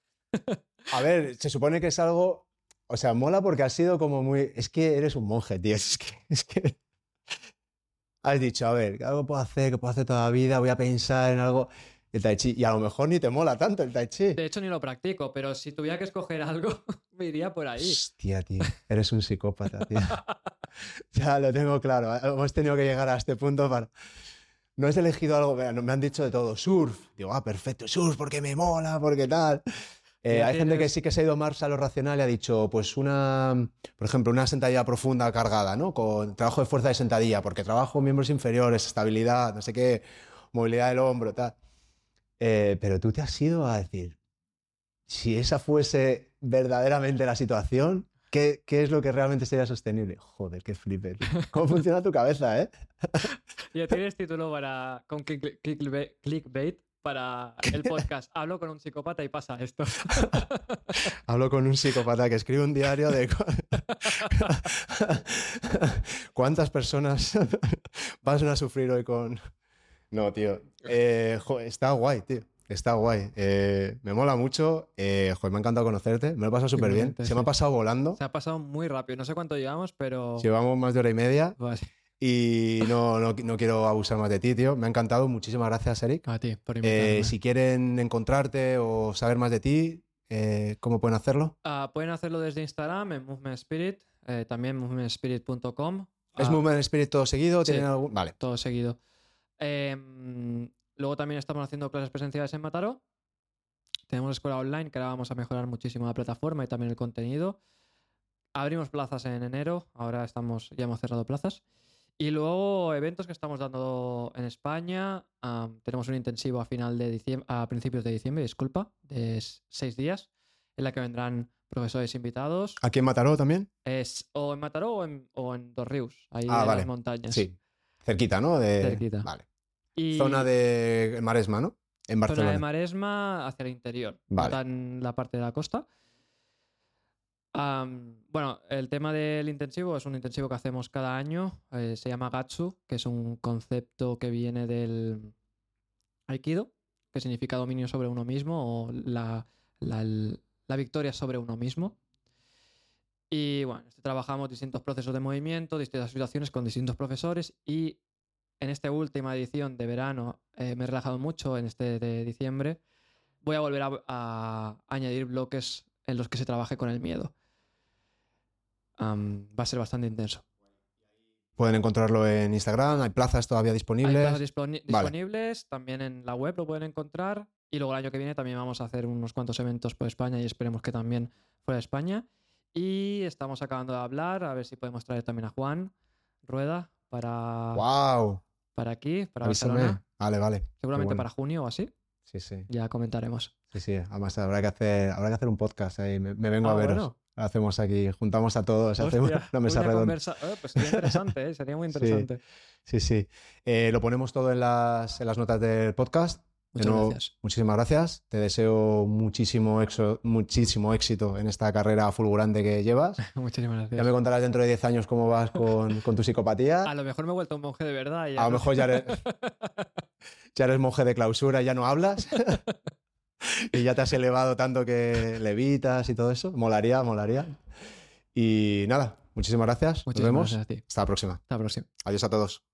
A ver, se supone que es algo. O sea, mola porque has sido como muy. Es que eres un monje, tío. Es que. Es que... Has dicho, a ver, ¿qué algo puedo hacer? ¿Qué puedo hacer toda la vida? Voy a pensar en algo. El tai chi. Y a lo mejor ni te mola tanto el tai chi. De hecho, ni lo practico, pero si tuviera que escoger algo, me iría por ahí. Hostia, tío. Eres un psicópata, tío. ya lo tengo claro. Hemos tenido que llegar a este punto para. No has elegido algo. Me han dicho de todo. Surf. Digo, ah, perfecto, surf, porque me mola, porque tal. Eh, hay gente que sí que se ha ido más a lo racional y ha dicho, pues una, por ejemplo, una sentadilla profunda cargada, ¿no? Con trabajo de fuerza de sentadilla, porque trabajo miembros inferiores, estabilidad, no sé qué, movilidad del hombro, tal. Eh, pero tú te has ido a decir, si esa fuese verdaderamente la situación, ¿qué, qué es lo que realmente sería sostenible? Joder, qué flipe. ¿Cómo funciona tu cabeza, eh? Ya tienes título para con clickbait para el podcast. Hablo con un psicópata y pasa esto. Hablo con un psicópata que escribe un diario de cuántas personas van a sufrir hoy con... No, tío. Eh, está guay, tío. Está guay. Eh, me mola mucho. Eh, me ha encantado conocerte. Me lo he pasado súper bien. Se me ha pasado volando. Se ha pasado muy rápido. No sé cuánto llevamos, pero... Llevamos más de hora y media. Y no, no, no, quiero abusar más de ti, tío. Me ha encantado. Muchísimas gracias, Eric. A ti, por invitarme. Eh, si quieren encontrarte o saber más de ti, eh, ¿cómo pueden hacerlo? Uh, pueden hacerlo desde Instagram, en Movement Spirit, eh, también movementspirit.com. ¿Es uh, Movement Spirit todo seguido? Sí, algún... Vale. Todo seguido. Em, luego también estamos haciendo clases presenciales en Mataró. Tenemos escuela online que ahora vamos a mejorar muchísimo la plataforma y también el contenido. Abrimos plazas en enero, ahora estamos, ya hemos cerrado plazas. Y luego eventos que estamos dando en España. Um, tenemos un intensivo a final de diciembre, a principios de diciembre, disculpa, de seis días, en la que vendrán profesores invitados. ¿Aquí en Mataró también? Es o en Mataró o en, o en Dos Ríos, ahí ah, en las montañas. Sí, cerquita, ¿no? De... Cerquita. Vale. Y... Zona de Maresma, ¿no? En Barcelona. Zona de Maresma hacia el interior, vale. en la parte de la costa. Um, bueno, el tema del intensivo es un intensivo que hacemos cada año. Eh, se llama Gatsu, que es un concepto que viene del Aikido, que significa dominio sobre uno mismo o la, la, la victoria sobre uno mismo. Y bueno, este trabajamos distintos procesos de movimiento, distintas situaciones con distintos profesores y en esta última edición de verano eh, me he relajado mucho, en este de diciembre voy a volver a, a añadir bloques en los que se trabaje con el miedo um, va a ser bastante intenso. Pueden encontrarlo en Instagram, hay plazas todavía disponibles. Hay plazas disponi disponibles, también en la web lo pueden encontrar. Y luego el año que viene también vamos a hacer unos cuantos eventos por España y esperemos que también fuera de España. Y estamos acabando de hablar, a ver si podemos traer también a Juan Rueda para, wow. Para aquí, para Barcelona. Vale, vale. Seguramente para junio o así. Sí, sí. Ya comentaremos. Sí, sí. Además habrá que hacer, habrá que hacer un podcast ahí. Me, vengo ah, a veros hacemos aquí, juntamos a todos, hacemos una mesa redonda. Oh, pues sería interesante, ¿eh? sería muy interesante. Sí, sí. Eh, lo ponemos todo en las, en las notas del podcast. Muchas nuevo, gracias. Muchísimas gracias. Te deseo muchísimo, exo, muchísimo éxito en esta carrera fulgurante que llevas. muchísimas gracias. Ya me contarás dentro de 10 años cómo vas con, con, tu psicopatía. A lo mejor me he vuelto un monje de verdad. a lo mejor ya eres, ya eres monje de clausura y ya no hablas. y ya te has elevado tanto que levitas y todo eso. Molaría, molaría. Y nada, muchísimas gracias. Muchísimas Nos vemos. Gracias a ti. Hasta la próxima. Hasta la próxima. Adiós a todos.